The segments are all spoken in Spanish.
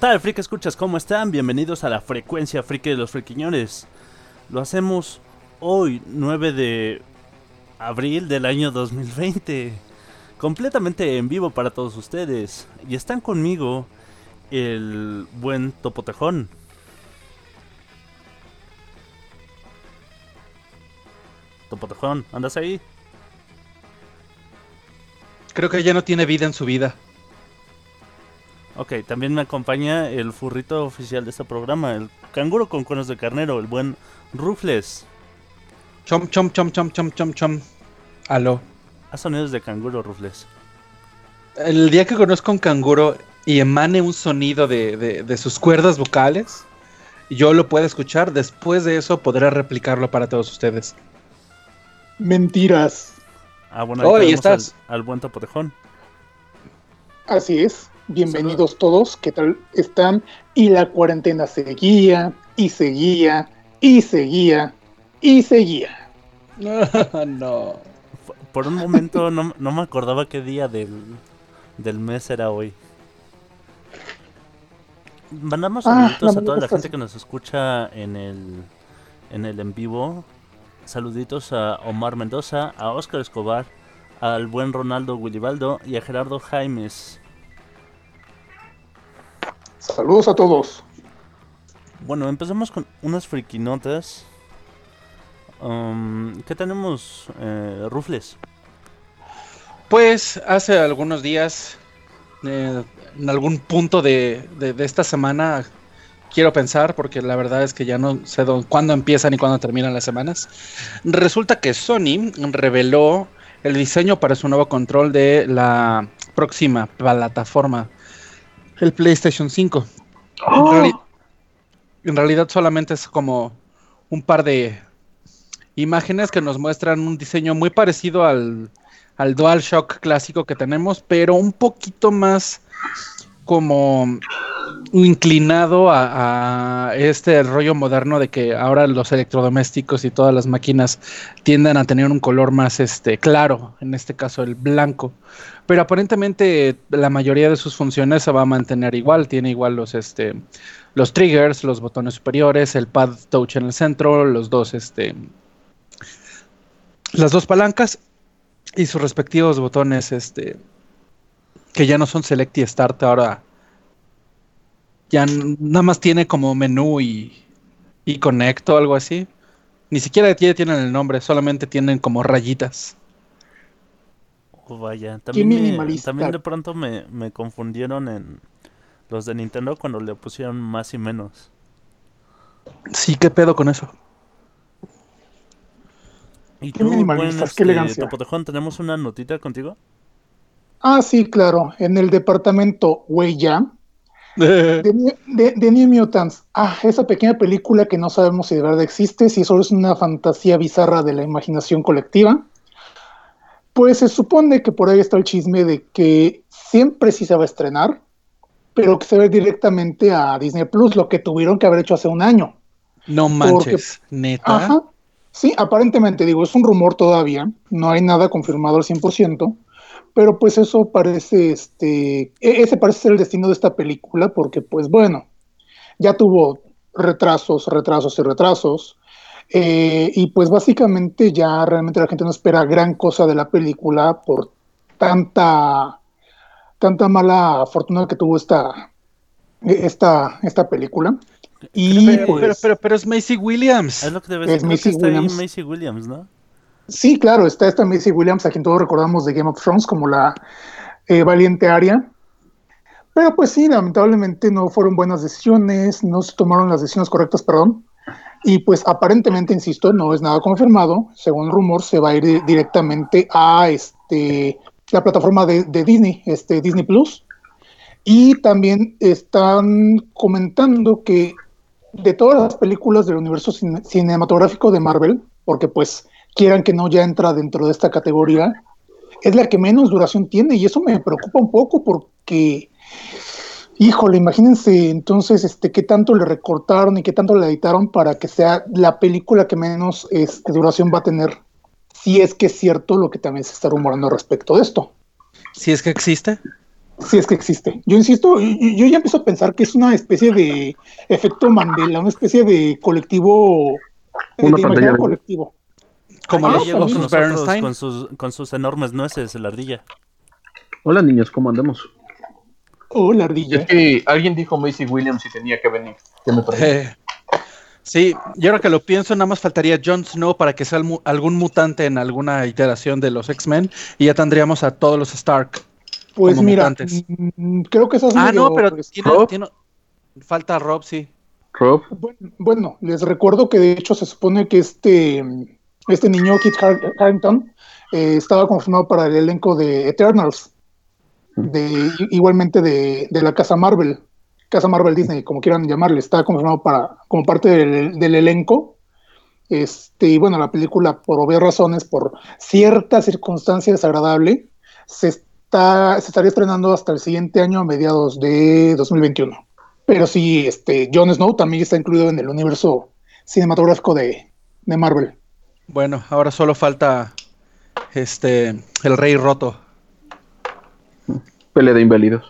Tal, friki escuchas? ¿Cómo están? Bienvenidos a la frecuencia friki de los friquiñores. Lo hacemos hoy, 9 de abril del año 2020. Completamente en vivo para todos ustedes. Y están conmigo el buen Topotejón. Topotejón, ¿andas ahí? Creo que ya no tiene vida en su vida. Ok, también me acompaña el furrito oficial de este programa, el canguro con cuernos de carnero, el buen Rufles. Chom, chom, chom, chom, chom, chom, chom. Aló. Haz sonidos de canguro, Rufles. El día que conozco a un canguro y emane un sonido de, de- de sus cuerdas vocales, yo lo puedo escuchar. Después de eso podré replicarlo para todos ustedes. Mentiras. Ah, bueno, ahí Oh, tenemos al, estás. al buen Topotejón. Así es. Bienvenidos todos. ¿Qué tal están? Y la cuarentena seguía, y seguía, y seguía, y seguía. no. Por un momento no, no me acordaba qué día del, del mes era hoy. Mandamos Ah, saluditos a toda la gente que nos escucha en el en el en vivo. Saluditos a Omar Mendoza, a Oscar Escobar, al buen Ronaldo Willibaldo y a Gerardo Jaimes. Saludos a todos. Bueno, empezamos con unas friquinotas. Um, ¿Qué tenemos, eh, Rufles? Pues hace algunos días, eh, en algún punto de, de- de esta semana, quiero pensar, porque la verdad es que ya no sé cuándo empiezan y cuándo terminan las semanas, resulta que Sony reveló el diseño para su nuevo control de la próxima plataforma, el PlayStation 5. En, reali- en realidad solamente es como un par de imágenes que nos muestran un diseño muy parecido al, al DualShock clásico que tenemos, pero un poquito más como inclinado a, este rollo moderno de que ahora los electrodomésticos y todas las máquinas tienden a tener un color más este claro, en este caso el blanco. Pero aparentemente la mayoría de sus funciones se va a mantener igual, tiene igual los este los triggers, los botones superiores, el pad touch en el centro, los dos este las dos palancas y sus respectivos botones, este, que ya no son Select y Start, ahora ya nada más tiene como menú y, y Connect o algo así. Ni siquiera ya tienen el nombre, solamente tienen como rayitas. Oh, vaya, también, me- minimalista. también de pronto me, me confundieron en los de Nintendo cuando le pusieron más y menos. Sí, qué pedo con eso. Y Qué tú, minimalistas, qué este, elegancia. Topotejón, tenemos una notita contigo. Ah, sí, claro. En el departamento Huella de, de, de New Mutants. Ah, esa pequeña película que no sabemos si de verdad existe, si solo es una fantasía bizarra de la imaginación colectiva. Pues se supone que por ahí está el chisme de que siempre sí se va a estrenar, pero que se ir directamente a Disney Plus, lo que tuvieron que haber hecho hace un año. No manches, neta. Ajá. Sí, aparentemente, digo, es un rumor todavía, no hay nada confirmado al 100%, pero pues eso parece, este, e- ese parece ser el destino de esta película, porque pues bueno, ya tuvo retrasos, retrasos y retrasos, eh, y pues básicamente ya realmente la gente no espera gran cosa de la película por tanta, tanta mala fortuna que tuvo esta, esta, esta película. Y Pero, pues, pero, pero, pero es Macy Williams. Es lo que debe Es ahí Williams. Macy Williams, ¿no? Sí, claro, está esta Macy Williams, a quien todos recordamos de Game of Thrones como la eh, valiente Aria. Pero pues sí, lamentablemente no fueron buenas decisiones, no se tomaron las decisiones correctas, perdón. Y pues aparentemente, insisto, no es nada confirmado. Según el rumor, se va a ir directamente a este la plataforma de, Disney, este Disney Plus. Y también están comentando que de todas las películas del universo cinematográfico de Marvel, porque pues quieran que no ya entra dentro de esta categoría, es la que menos duración tiene y eso me preocupa un poco porque, híjole, imagínense entonces este, qué tanto le recortaron y qué tanto le editaron para que sea la película que menos este, duración va a tener, si es que es cierto lo que también se está rumorando respecto de esto. Si es que existe. Si es que existe. Yo insisto, yo, ya empiezo a pensar que es una especie de efecto Mandela, una especie de colectivo, de colectivo. Como ah, llegó con nosotros con sus, con sus enormes nueces, la ardilla. Hola niños, ¿cómo andamos? Hola ardilla. Es que alguien dijo Macy Williams y tenía que venir. Eh, sí, yo ahora que lo pienso, nada más faltaría Jon Snow para que sea algún mutante en alguna iteración de los X-Men y ya tendríamos a todos los Stark. Pues mira, mm, creo que esas Ah, no, pero tiene, falta Rob, sí. Rob. bueno, les recuerdo que de hecho se supone que este este niño, Kit Harington, eh, estaba confirmado para el elenco de Eternals, de, igualmente de, la Casa Marvel, Casa Marvel Disney, como quieran llamarle, está confirmado para, como parte del, elenco. Este, y bueno, la película, por obvias razones, por cierta circunstancia desagradable, se, está, se estaría estrenando hasta el siguiente año, a mediados de 2021. Pero sí, este, Jon Snow también está incluido en el universo cinematográfico de, de Marvel. Bueno, ahora solo falta este el rey roto. Pelea de inválidos.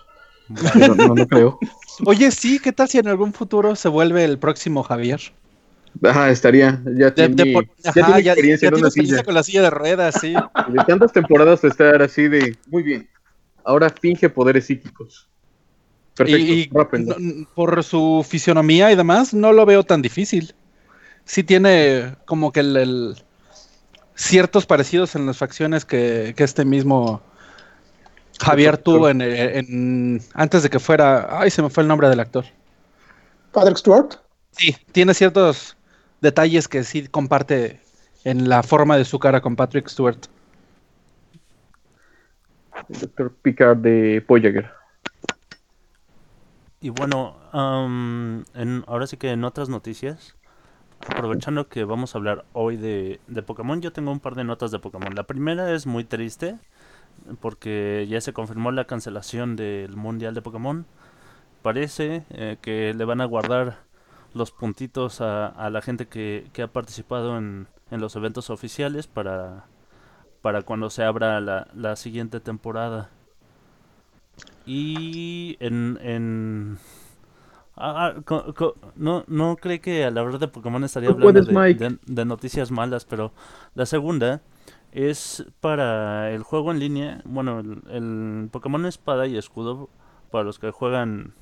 No, no, creo. Oye, sí, ¿qué tal si en algún futuro se vuelve el próximo Javier? Ajá, estaría. Ya tiene, ya tiene experiencia, en una silla. con la silla de ruedas, sí. De tantas temporadas estar así de, muy bien, ahora finge poderes psíquicos. Perfecto, y, por su fisionomía y demás, no lo veo tan difícil. Sí tiene como que el ciertos parecidos en las facciones que, este mismo Javier tuvo en, antes de que fuera. Ay, se me fue el nombre del actor. Patrick Stewart. Sí, tiene ciertos detalles que sí comparte en la forma de su cara con Patrick Stewart. El doctor Picard de Voyager. Y bueno, en, ahora sí que en otras noticias, aprovechando que vamos a hablar hoy de, de, Pokémon, yo tengo un par de notas de Pokémon. La primera es muy triste porque ya se confirmó la cancelación del Mundial de Pokémon. Parece eh, que le van a guardar los puntitos a, la gente que, ha participado en, en, los eventos oficiales para, para cuando se abra la, la siguiente temporada. Y en, en Ah, ah no, no cree que a la hora de Pokémon estaría hablando de, noticias malas, pero la segunda es para el juego en línea. Bueno, el, Pokémon Espada y Escudo, para los que juegan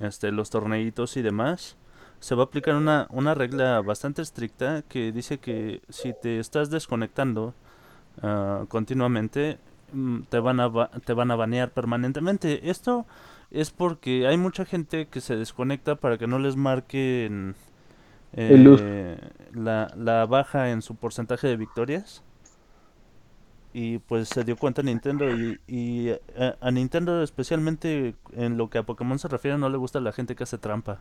este, los torneitos y demás, se va a aplicar una, una regla bastante estricta que dice que si te estás desconectando ah, continuamente, mm, te van, a, te van a banear permanentemente. Esto es porque hay mucha gente que se desconecta para que no les marquen eh, la, la baja en su porcentaje de victorias. Y pues se dio cuenta Nintendo y, y a, Nintendo especialmente en lo que a Pokémon se refiere no le gusta la gente que hace trampa.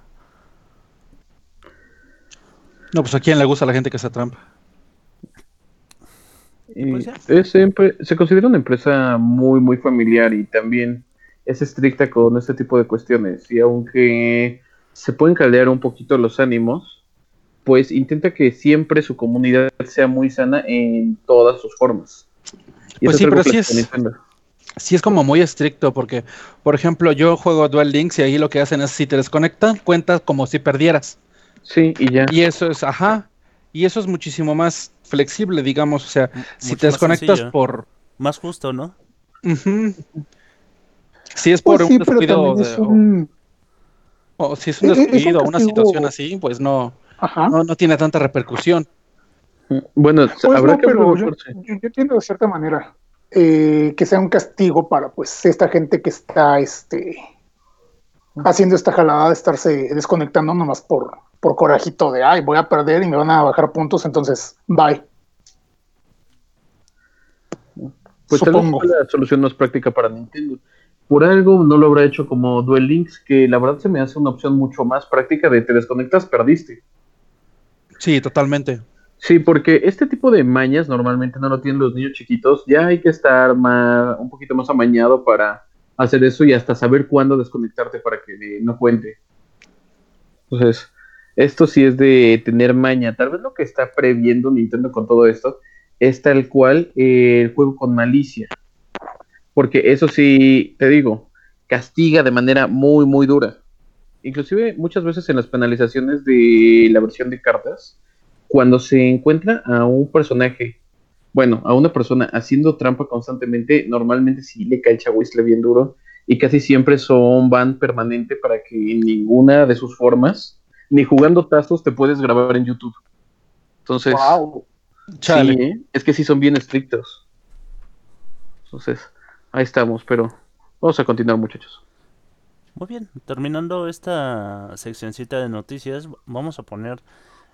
No, pues a quién le gusta la gente que hace trampa. Pues es, se considera una empresa muy, muy familiar y también es estricta con este tipo de cuestiones. Y aunque se pueden caldear un poquito los ánimos, pues intenta que siempre su comunidad sea muy sana en todas sus formas. pues sí, pero sí es, sí es como muy estricto, porque, por ejemplo, yo juego Duel Links y ahí lo que hacen es si te desconectan, cuentas como si perdieras. Sí, y ya. Y eso es, ajá. Y eso es muchísimo más flexible, digamos. O sea, si te desconectas por. Más justo, ¿no? Si es por pues un descuido o, si es un descuido o una situación así, pues no, no, tiene tanta repercusión. Bueno, pues habrá que pero yo, entiendo de cierta manera eh, que sea un castigo para pues esta gente que está este haciendo esta jalada de estarse desconectando nomás por por corajito de, ay, voy a perder y me van a bajar puntos, entonces, bye. Pues tal vez la solución no es práctica para Nintendo. Por algo no lo habrá hecho como Duel Links, que la verdad se me hace una opción mucho más práctica de te desconectas, perdiste. Sí, totalmente. Sí, porque este tipo de mañas normalmente no lo tienen los niños chiquitos. Ya hay que estar más, un poquito más amañado para hacer eso y hasta saber cuándo desconectarte para que no cuente. Entonces, esto sí es de tener maña. Tal vez lo que está previendo Nintendo con todo esto es tal cual eh, el juego con malicia. Porque eso sí, te digo, castiga de manera muy, muy dura. Inclusive muchas veces en las penalizaciones de la versión de cartas, cuando se encuentra a un personaje, bueno, a una persona haciendo trampa constantemente, normalmente sí le cae el chagüisle bien duro y casi siempre son van permanente para que en ninguna de sus formas, ni jugando tazos, te puedes grabar en YouTube. Entonces, sí, ¿eh? es que sí son bien estrictos. Entonces, ahí estamos, pero vamos a continuar, muchachos. Muy bien, terminando esta seccioncita de noticias, vamos a poner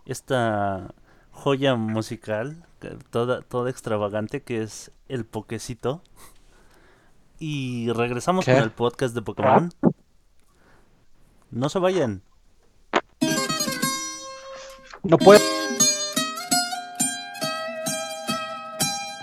esta joya musical, toda, toda extravagante, que es el Poquecito. Y regresamos con el podcast de Pokémon. No se vayan. No puedo.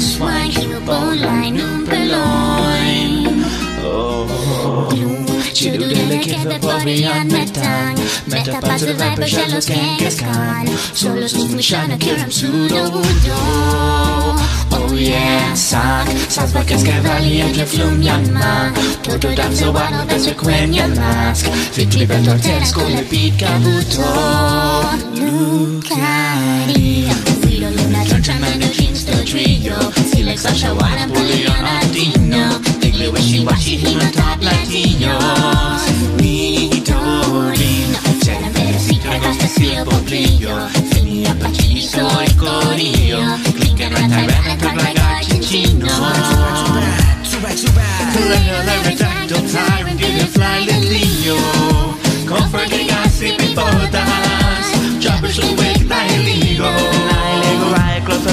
swine, a bone line, noon purloin. Oh, Chidulele keep the ball beyond metan. Meta pass the viper, shallows can't get scan. Solos need me shine, I kill him pseudo Oh yeah, sack. Sass back as cavalli and your flum yan mark. Toto dam so one of us requen yan mask. Fitly bent on ten, school beat cabuto. Lucari. Filo luna, don't trio. Skrillex, Sasha, Juana, Julian, Latino Digley, Wishy, Washy, Hema, Top Latinos Mi Dorin C'era Teresita, Anastasia, Pompillo Finia, Paciso e Corillo. Clicca, Rata, Rata, Tra, Ragazzi, Cino Correndo la redacto, Tyron, Gillian, Fly, Lilio Comforting us, if we fall with the house Jobbers awake, like Lilo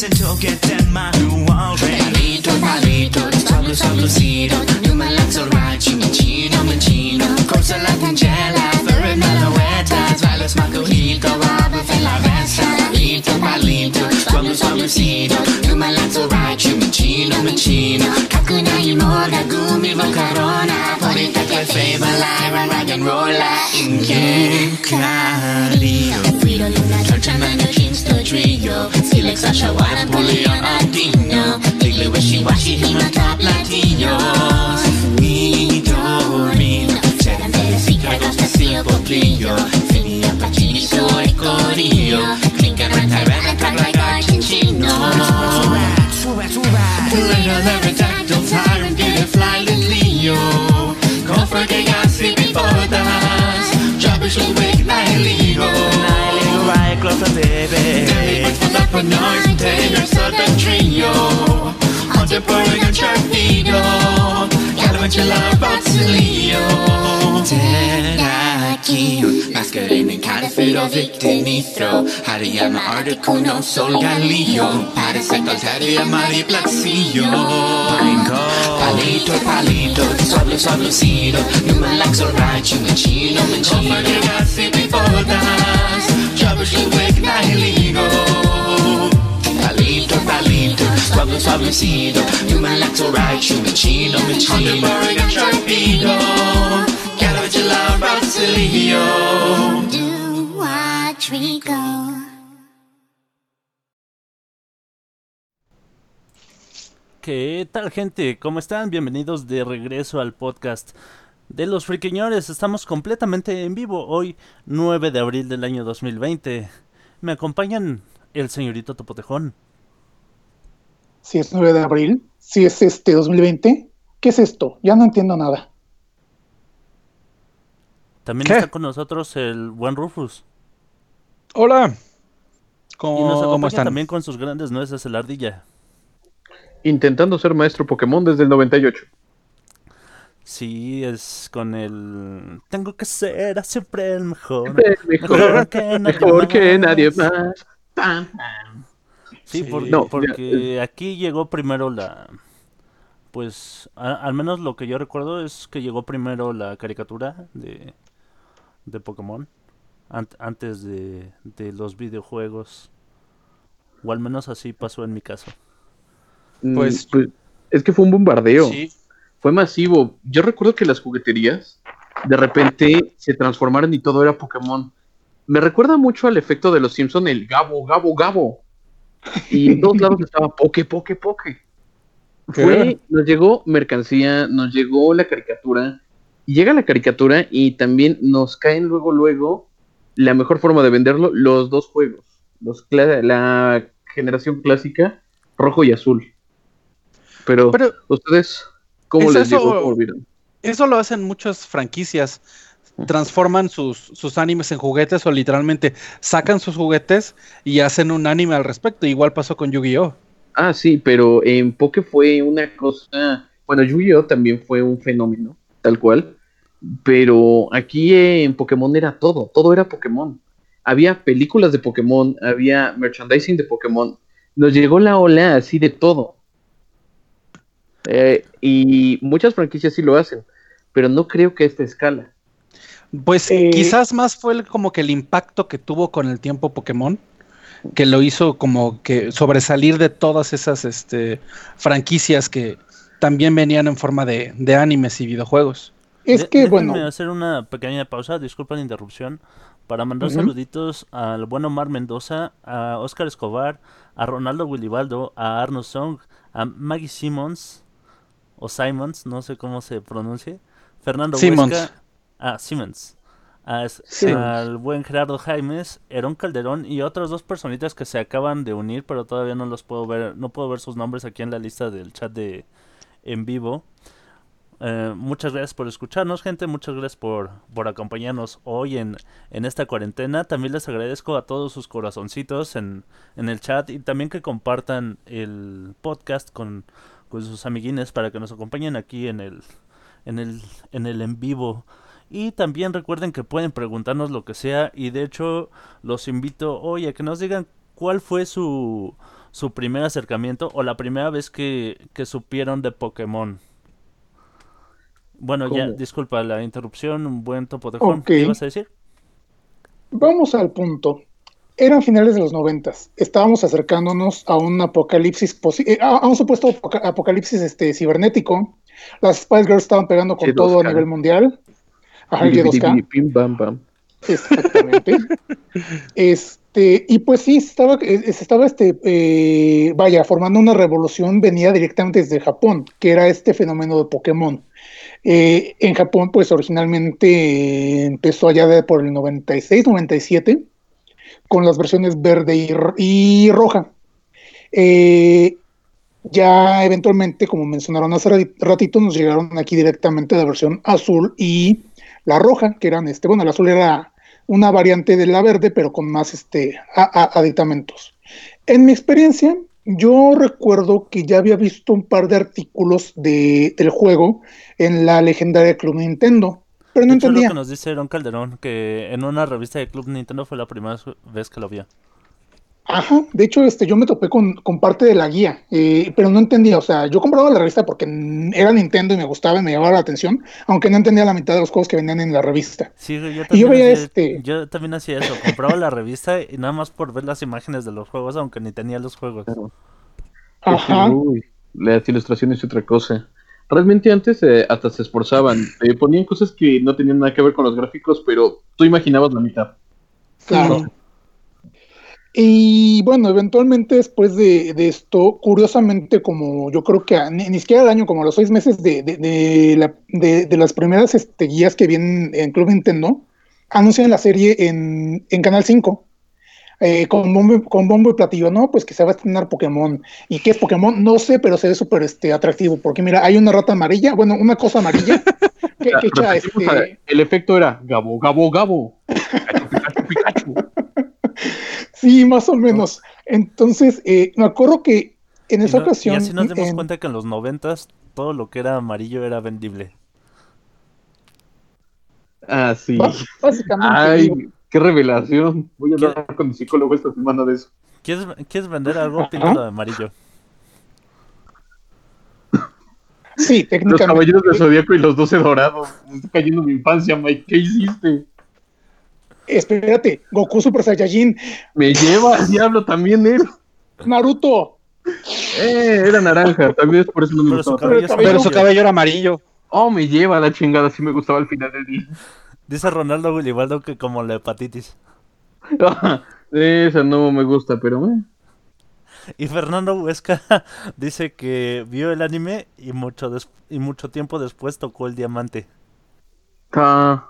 until get in my wild Palito, palito, stablo, stablo, New malazzo, racimicino, mancino Corsa alla tangela, ferre nella weta Svello, smacco, hito, vado, fai la resta Palito, palito, stablo, stablo, New malazzo, racimicino, mancino Kakunai, mora, gumi, volcaro but fame alive and rock and roll like in Cali Alfredo Luna, Tortamano, Kingston Trio. A Sasha, Juan, Napoleon, Andino Tigli, Wishy, Washy, him on top Latinos. Mi, do, mi, Será Felicita, Costa, like Don't redactyl and get a fly Leo forgets before the hands Żabyś odwyk Right closer, baby. Daily, but for that for nice day, you're certain trio. Contemporary and Sharknado what you love brought to Leo. Teraki, masquerading counterfeit or victim nitro. Hariyama article, no sol galio. Parisecto, taria, mari plaxio. Brinco. Palito, palito, suave, suavecito. You my legs are right, you machino, machino. Come on, you got to be for us. Trouble, you wake, now you legal. Como que casi me botas decido Numa Lactorai, Chumicino, Michino Moriga Torpedo Calavagilla, Brasilio Do watch me go. ¿Qué tal gente? ¿Cómo están? Bienvenidos de regreso al podcast de los friquiñores. Estamos completamente en vivo hoy, 9 de abril del año 2020. Me acompañan el señorito Topotejón. Si es 9 de abril, si es este 2020, ¿qué es esto? Ya no entiendo nada. También ¿Qué? está con nosotros el buen Rufus. Hola. Y ¿Cómo, nos cómo acompaña están? también con sus grandes nueces el ardilla. Intentando ser maestro Pokémon desde el 98. Sí, es con el... Tengo que ser a siempre el mejor. Mejor, que nadie mejor que más. nadie más. Sí, Sí. por- No, porque aquí llegó primero la... Pues a- al menos lo que yo recuerdo es que llegó primero la caricatura de, de Pokémon ant- antes de, de los videojuegos. O al menos así pasó en mi caso. Mm, Pues- es que fue un bombardeo. Sí. Fue masivo. Yo recuerdo que las jugueterías de repente se transformaron y todo era Pokémon. Me recuerda mucho al efecto de los Simpson el Gabo, Gabo, Gabo. Y en todos lados estaba Poke, Poke, Poke. Fue, nos llegó mercancía, nos llegó la caricatura. Y llega la caricatura y también nos caen luego, luego, la mejor forma de venderlo, los dos juegos. Los la generación clásica, rojo y azul. Pero, Pero ustedes, ¿cómo ¿es les eso- llegó? ¿Cómo vieron? eso lo hacen muchas franquicias. Transforman sus, sus animes en juguetes o literalmente sacan sus juguetes y hacen un anime al respecto. Igual pasó con Yu-Gi-Oh! Ah, sí, pero en Poké fue una cosa. Bueno, Yu-Gi-Oh también fue un fenómeno, tal cual. Pero aquí en Pokémon era todo, todo era Pokémon. Había películas de Pokémon, había merchandising de Pokémon. Nos llegó la ola así de todo. Eh, y muchas franquicias sí lo hacen, pero no creo que a esta escala. Pues Eh, quizás más fue el- como que el impacto que tuvo con el tiempo Pokémon, que lo hizo como que sobresalir de todas esas este, franquicias que también venían en forma de, de animes y videojuegos. Es que, déjenme bueno, hacer una pequeña pausa, disculpa la interrupción, para mandar Ujú. saluditos al buen Omar Mendoza, a Oscar Escobar, a Ronaldo Willibaldo, a Arno Song, a Maggie Simmons, o Simons, no sé cómo se pronuncie, Fernando Simmons. Huesca, a Simmons, a- Simmons. al buen Gerardo Jaimes, Herón Calderón y otras dos personitas que se acaban de unir, pero todavía no los puedo ver, no puedo ver sus nombres aquí en la lista del chat de en vivo. Eh, muchas gracias por escucharnos, gente. Muchas gracias por, por acompañarnos hoy en, en esta cuarentena. También les agradezco a todos sus corazoncitos en, en el chat y también que compartan el podcast con, con sus amiguines para que nos acompañen aquí en el, en el, en el en vivo. Y también recuerden que pueden preguntarnos lo que sea y de hecho los invito hoy a que nos digan cuál fue su, su primer acercamiento o la primera vez que, que supieron de Pokémon. Bueno, ya, disculpa la interrupción, un buen topo de Juan. ¿Qué ibas a decir? vamos al punto. Eran finales de los noventas. Estábamos acercándonos a un apocalipsis, posi- eh, a, un supuesto apoca- apocalipsis este, cibernético. Las Spice Girls estaban pegando con G2K. todo a nivel mundial. Ajá, el Bili, bili, G2K. bili, pim, bam, bam. Exactamente. este, y pues sí, estaba, eh, se estaba este, eh, vaya, formando una revolución, venía directamente desde Japón, que era este fenómeno de Pokémon. Eh, en Japón, pues originalmente empezó allá de por el 96, 97, con las versiones verde y, ro- y roja. Eh, ya eventualmente, como mencionaron hace rati- ratito, nos llegaron aquí directamente la versión azul y la roja, que eran este, bueno, el azul era una variante de la verde, pero con más este a- a- aditamentos. En mi experiencia, yo recuerdo que ya había visto un par de artículos de, del juego en la legendaria Club Nintendo, pero no de hecho, lo entendía. que nos dice Aaron Calderón, que en una revista de Club Nintendo fue la primera vez que lo vio. Ajá, de hecho, este, yo me topé con, con parte de la guía, eh, pero no entendía, o sea, yo compraba la revista porque era Nintendo y me gustaba y me llamaba la atención, aunque no entendía la mitad de los juegos que venían en la revista. Sí, yo Y yo también, veía hacía, este- yo también hacía eso. Compraba la revista y nada más por ver las imágenes de los juegos, aunque ni tenía los juegos. Claro. Ajá. Uy, las ilustraciones y otra cosa. Realmente antes eh, hasta se esforzaban, eh, ponían cosas que no tenían nada que ver con los gráficos, pero tú imaginabas la mitad. Claro. Y bueno, eventualmente después de, de esto, curiosamente, como yo creo que a- ni, ni siquiera al año, como a los seis meses de, de, de la- de- de las primeras este, guías que vienen en Club Nintendo, anuncian la serie en, en Canal 5. eh, con, bombo, con bombo y platillo, no, pues que se va a estrenar Pokémon. ¿Y qué es Pokémon? No sé, pero se ve súper este, atractivo, porque mira, hay una rata amarilla, bueno, una cosa amarilla, que, que echa, este, El efecto era Gabo, Gabo, Gabo. Pikachu, Pikachu, Pikachu. Sí, más o menos. Entonces, eh, me acuerdo que en Y esa no- ocasión. y así nos dimos en- cuenta que en los noventas todo lo que era amarillo era vendible. Ah, sí. bá- básicamente. Ay, digo, qué revelación. Voy a hablar con mi psicólogo esta semana de eso. ¿Quieres, ¿quieres vender algo? Ajá. Píntalo de amarillo. sí, Los técnicamente. caballeros del zodiaco y los doce dorados. Me está cayendo mi infancia, Mike. ¿Qué hiciste? Espérate, Goku Super Saiyajin, Me lleva al diablo también él. Naruto. Eh, era naranja. También es por eso no me Pero su gustaba. cabello Pero Pero su cabello era amarillo. Oh, me lleva la chingada. Sí me gustaba al final del día. Dice Ronaldo Gulibaldo que como la hepatitis. Esa no me gusta, pero eh. Y Fernando Huesca dice que vio el anime y mucho, des- y mucho tiempo después tocó el diamante. Ah,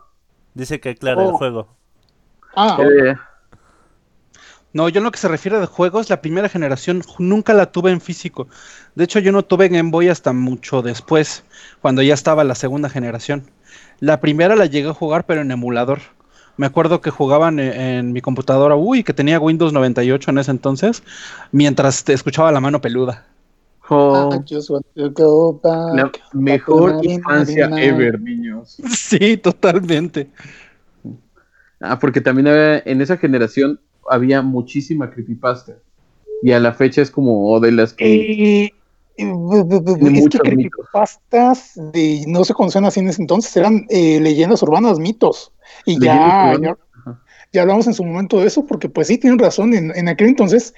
Dice que aclara el Oh. juego. Ah, eh, No, yo en lo que se refiere de juegos, la primera generación nunca la tuve en físico. De hecho, yo no tuve Game Boy hasta mucho después, cuando ya estaba la segunda generación. La primera la llegué a jugar, pero en emulador. Me acuerdo que jugaban en, en mi computadora, uy, que tenía Windows 98 en ese entonces, mientras te escuchaba la mano peluda. oh, back. la mejor infancia ever, niños. Sí, totalmente. Ah, porque también había- en esa generación había muchísima creepypasta. Y a la fecha es como de las que. Eh, eh, Tiene es que creepypastas de, no se conocían así en ese entonces, eran eh, leyendas urbanas, mitos. Y ya, ya, hablamos en su momento de eso, porque pues sí, tienen razón, en, en aquel entonces,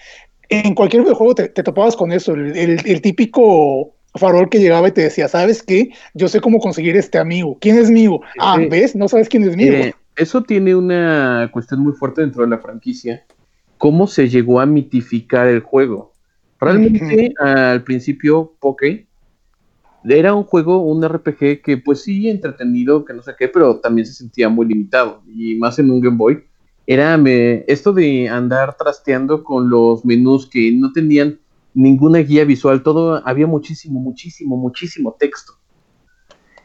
en cualquier videojuego te, te topabas con eso, el, el- el típico farol que llegaba y te decía, ¿sabes qué? Yo sé cómo conseguir este amigo. ¿Quién es mío? Ah. ¿ves? No sabes quién es mío. Eh, eso tiene una cuestión muy fuerte dentro de la franquicia. ¿Cómo se llegó a mitificar el juego? Realmente al principio Poké era un juego, un RPG que pues sí, entretenido, que no sé qué, pero también se sentía muy limitado. Y más en un Game Boy. Era me- esto de andar trasteando con los menús que no tenían ninguna guía visual, todo había muchísimo, muchísimo, muchísimo texto.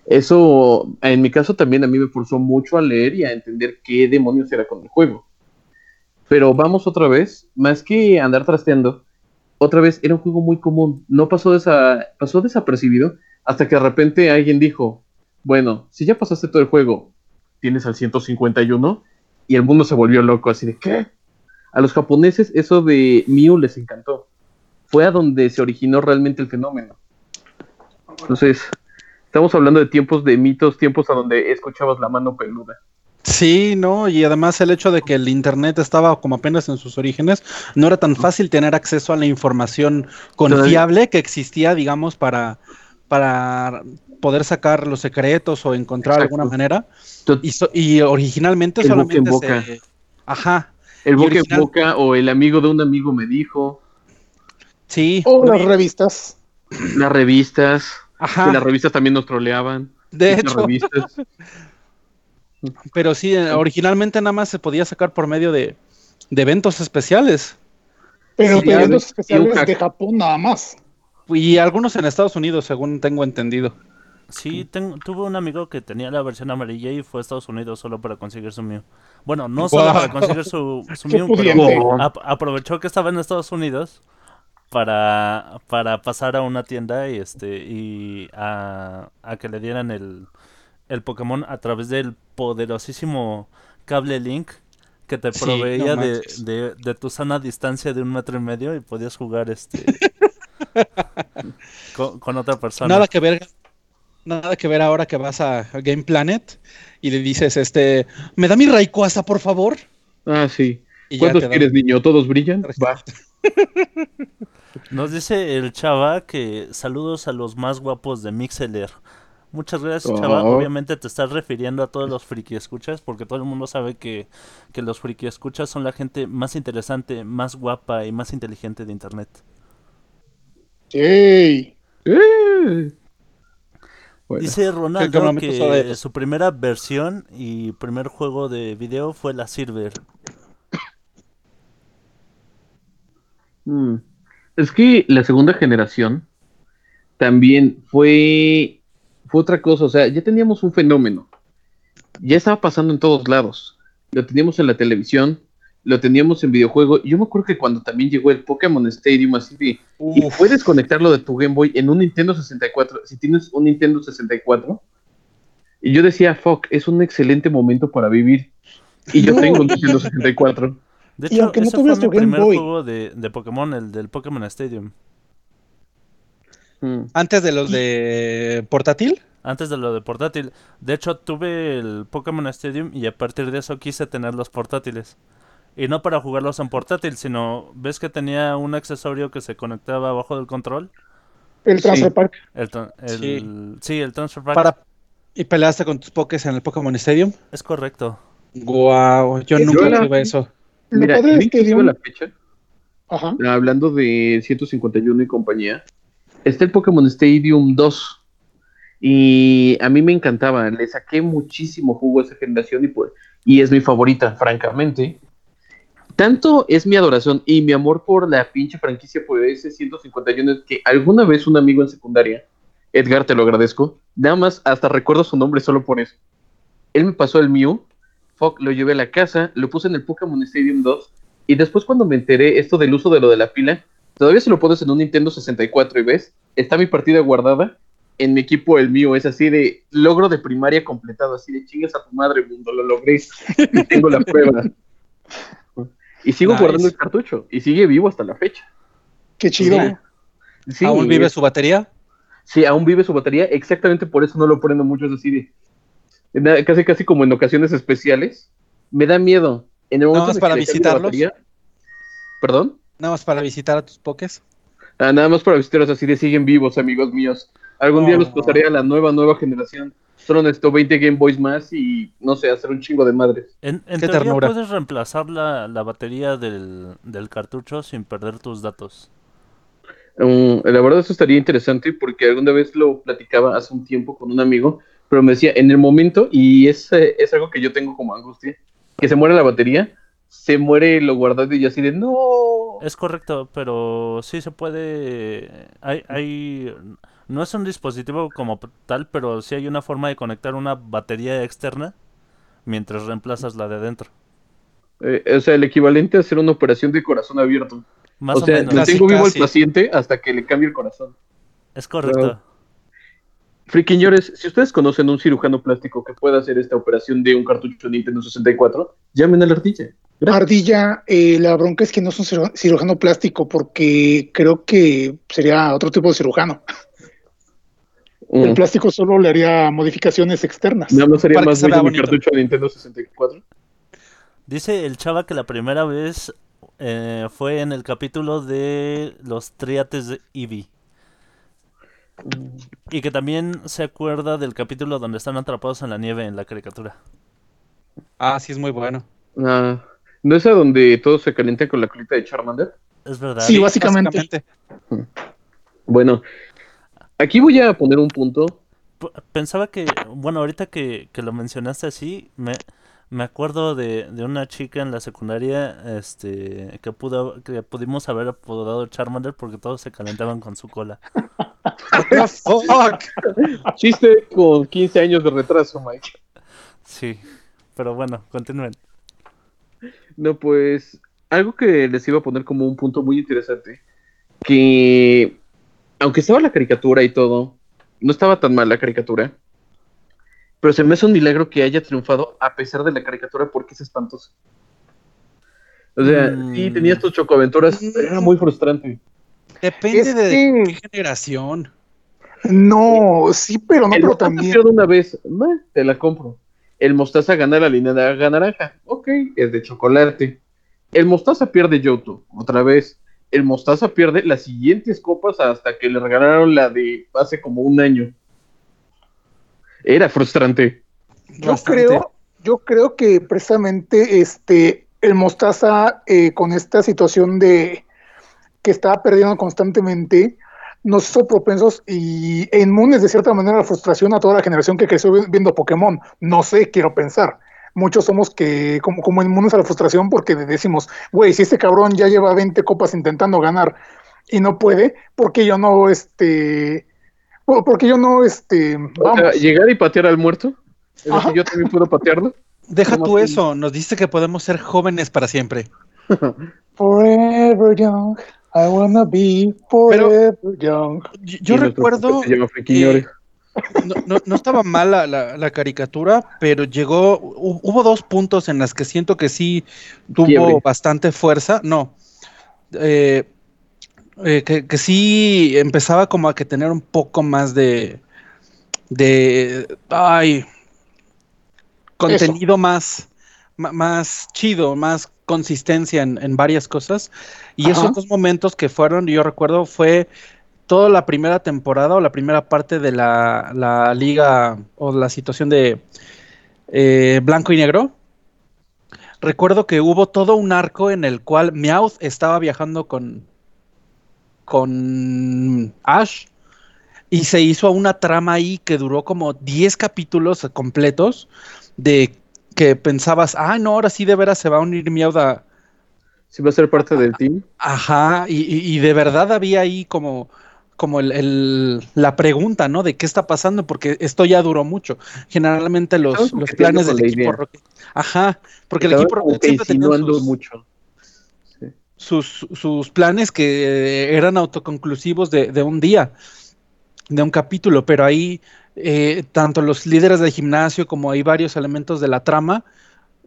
Eso, en mi caso, también a mí me forzó mucho a leer y a entender qué demonios era con el juego. Pero vamos otra vez, más que andar trasteando, otra vez era un juego muy común. No pasó, desa- pasó desapercibido hasta que de repente alguien dijo, bueno, si ya pasaste todo el juego, tienes al 151 y el mundo se volvió loco, así de ¿qué? A los japoneses eso de Mew les encantó. Fue a donde se originó realmente el fenómeno. Entonces, estamos hablando de tiempos de mitos, tiempos a donde escuchabas la mano peluda. Sí, no, y además el hecho de que el internet estaba como apenas en sus orígenes, no era tan fácil tener acceso a la información confiable que existía, digamos, para, para poder sacar los secretos o encontrar Exacto. alguna manera. To- Y, so- y originalmente El boca en solamente boca. se... Ajá, El boca en boca o el amigo de un amigo me dijo, sí. o las revistas. las revistas, que Ajá, las revistas también nos troleaban. de hecho, pero sí, originalmente nada más se podía sacar por medio de, de eventos especiales. Pero Sí, eventos especiales de Japón nada más. Y algunos en Estados Unidos, según tengo entendido. Sí, tengo, tuve un amigo que tenía la versión amarilla y fue a Estados Unidos solo para conseguir su Mew. Bueno, no solo para conseguir su, su Mew, pero aprovechó que estaba en Estados Unidos para, para pasar a una tienda y este y a, a que le dieran el, el Pokémon a través del poderosísimo cable Link que te Sí, proveía no de, de, de tu sana distancia de un metro y medio y podías jugar este con, con otra persona. Nada que ver, nada que ver ahora que vas a Game Planet y le dices, este, ¿me da mi Rayquaza, por favor? Ah, sí. Y ¿Cuántos quieres, niño? ¿Todos brillan? Va. Nos dice el chava que saludos a los más guapos de Mixeler. Muchas gracias, chava. Oh. Obviamente te estás refiriendo a todos los friki escuchas, porque todo el mundo sabe que, que los friki escuchas son la gente más interesante, más guapa y más inteligente de internet. ¡Ey! Bueno, Dice Ronaldo que su primera versión y primer juego de video fue la Silver. mm. Es que la segunda generación también fue, fue otra cosa. O sea, ya teníamos un fenómeno. Ya estaba pasando en todos lados. Lo teníamos en la televisión, lo teníamos en videojuego. Yo me acuerdo que cuando también llegó el Pokémon Stadium, así de. Y puedes conectarlo de tu Game Boy en un Nintendo 64. Si tienes un Nintendo 64. Y yo decía, fuck, es un excelente momento para vivir. Y yo tengo un Nintendo 64. De Y hecho, aunque no ese fue tuvieras mi Game primer Boy. juego de, de Pokémon, el del Pokémon Stadium. Mm. Antes de los de portátil. Antes de lo de portátil. De hecho, tuve el Pokémon Stadium y a partir de eso quise tener los portátiles. Y no para jugarlos en portátil, sino ves que tenía un accesorio que se conectaba abajo del control. El Transfer Sí. Park. El, tra- el- Sí. sí. el Transfer Pack. Para... ¿Y peleaste con tus pokés en el Pokémon Stadium? Es correcto. Guau, yo Es nunca tuve eso. Lo Mira, padre Stadium- la fecha, Ajá. hablando de 151 y compañía, está el Pokémon Stadium 2. Y a mí me encantaba, le saqué muchísimo jugo a esa generación y, pues, y es mi favorita, francamente. Tanto es mi adoración y mi amor por la pinche franquicia por ese 151 es que alguna vez un amigo en secundaria, Edgar, te lo agradezco, nada más hasta recuerdo su nombre solo por eso. Él me pasó el Mew, fuck, lo llevé a la casa, lo puse en el Pokémon Stadium 2 y después cuando me enteré esto del uso de lo de la pila, todavía se lo pones en un Nintendo 64 y ves, está mi partida guardada en mi equipo el mío, es así de logro de primaria completado, así de chingas a tu madre mundo, lo logré, y tengo la prueba. Y sigo Nice. guardando el cartucho y sigue vivo hasta la fecha. Qué chido. Sí. ¿Aún vive su batería? Sí, aún vive su batería, exactamente por eso no lo prendo mucho, es así de casi casi como en ocasiones especiales. Me da miedo. En el momento más de que para visitarlos? batería- ¿Perdón? Nada más para visitar a tus pokés. Ah, nada más para visitarlos así de siguen vivos, amigos míos. Algún día Oh. los pasaré a la nueva, nueva generación. Solo necesito 20 Game Boys más y, no sé, hacer un chingo de madres. En, en Qué teoría ternura. puedes reemplazar la, la batería del, del cartucho sin perder tus datos. Um, la verdad eso estaría interesante porque alguna vez lo platicaba hace un tiempo con un amigo, pero me decía, en el momento, y es, eh, es algo que yo tengo como angustia, que se muere la batería, se muere lo guardado y yo así de, no. Es correcto, pero sí se puede. Hay, hay, no es un dispositivo como tal, pero sí hay una forma de conectar una batería externa mientras reemplazas la de adentro. Eh, o sea, el equivalente a hacer una operación de corazón abierto. Más o o, sea, menos. Casi, tengo vivo casi. el paciente hasta que le cambie el corazón. Es correcto. Friquiñores, si ustedes conocen un cirujano plástico que pueda hacer esta operación de un cartucho Nintendo 64, llamen a la ardilla. Gracias. Ardilla, eh, la bronca es que no es un ciru- cirujano plástico porque creo que sería otro tipo de cirujano. El Mm. plástico solo le haría modificaciones externas. Nada más sería más bello bonito. cartucho de Nintendo 64. Dice el chava que la primera vez eh, fue en el capítulo de los triates de Eevee. Y que también se acuerda del capítulo donde están atrapados en la nieve en la caricatura. Ah, sí, es muy bueno. Ah, ¿No es a donde todos se calientan con la colita de Charmander? Es verdad. Sí, básicamente. Bueno, aquí voy a poner un punto. Pensaba que, bueno, ahorita que, que lo mencionaste así, me, me acuerdo de, de una chica en la secundaria este, que, pudo, que pudimos haber apodado Charmander porque todos se calentaban con su cola. Fuck. Chiste con 15 años de retraso, Mike. Sí, pero bueno, continúen. No, pues algo que les iba a poner como un punto muy interesante, que aunque estaba la caricatura y todo, no estaba tan mal la caricatura, pero se me hace un milagro que haya triunfado a pesar de la caricatura porque es espantoso. O sea, Mm. sí, tenía tus chocoaventuras, pero era muy frustrante. Depende Es de que- qué generación. No, sí, pero no, el pero también. una vez, meh, te la compro. El mostaza gana la línea de naranja, ok, es de chocolate. El mostaza pierde Yoto, otra vez. el Mostaza pierde las siguientes copas hasta que le regalaron la de hace como un año. Era frustrante. Yo Bastante. creo, yo creo que precisamente este el Mostaza eh, con esta situación de que estaba perdiendo constantemente nos hizo propensos y e inmunes de cierta manera a la frustración a toda la generación que creció vi- viendo Pokémon. No sé, quiero pensar. Muchos somos que como, como inmunes a la frustración porque decimos, güey, si este cabrón ya lleva 20 copas intentando ganar y no puede, ¿por qué yo no, este, porque yo no, este, O sea, vamos? llegar y patear al muerto. Es decir, yo también puedo patearlo. Deja ¿Cómo tú así? eso, nos dice que podemos ser jóvenes para siempre. Forever young, I wanna be forever young. Yo, recuerdo, no, no, no estaba mal la, la- caricatura, pero llegó, hu- hubo dos puntos en las que siento que sí tuvo Quiebre. bastante fuerza. No, eh, eh, que, que sí empezaba como a que tener un poco más de, de, ay, contenido más, más chido, más consistencia en, en varias cosas. Y Ajá. esos dos momentos que fueron, yo recuerdo, fue toda la primera temporada o la primera parte de la, la liga o la situación de eh, blanco y negro. Recuerdo que hubo todo un arco en el cual Meowth estaba viajando con, con Ash y se hizo una trama ahí que duró como 10 capítulos completos de que pensabas, ah, no, ahora sí de veras se va a unir a, Si va a ser parte del team. Ajá, y, y- y de verdad había ahí como, como el, el- la pregunta, ¿no? De qué está pasando, porque esto ya duró mucho. Generalmente los, los planes del equipo. Rocket. Ajá, porque el equipo Rocket siempre tenía sus, mucho. Sus, sus planes que eran autoconclusivos de, de un día, de un capítulo, pero ahí eh, tanto los líderes del gimnasio como hay varios elementos de la trama,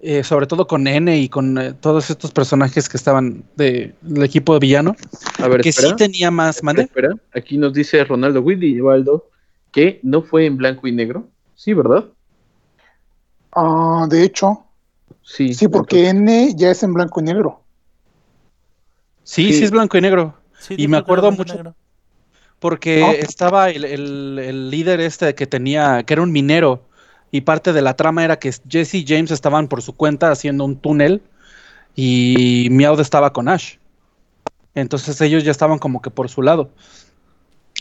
eh, sobre todo con N y con eh, todos estos personajes que estaban de- del equipo de villano, A ver, que espera. sí tenía más, ¿mande? Espera, aquí nos dice Ronaldo Willy Waldo que no fue en blanco y negro. Sí, ¿verdad? Ah, de hecho, Sí. sí, porque N ya es en blanco y negro. Sí, Sí. sí es blanco y negro. Sí, Y me acuerdo y mucho- negro. Porque estaba el, el- el líder este que tenía, que era un minero, y parte de la trama era que Jesse y James estaban por su cuenta haciendo un túnel y Meowth estaba con Ash. Entonces ellos ya estaban como que por su lado.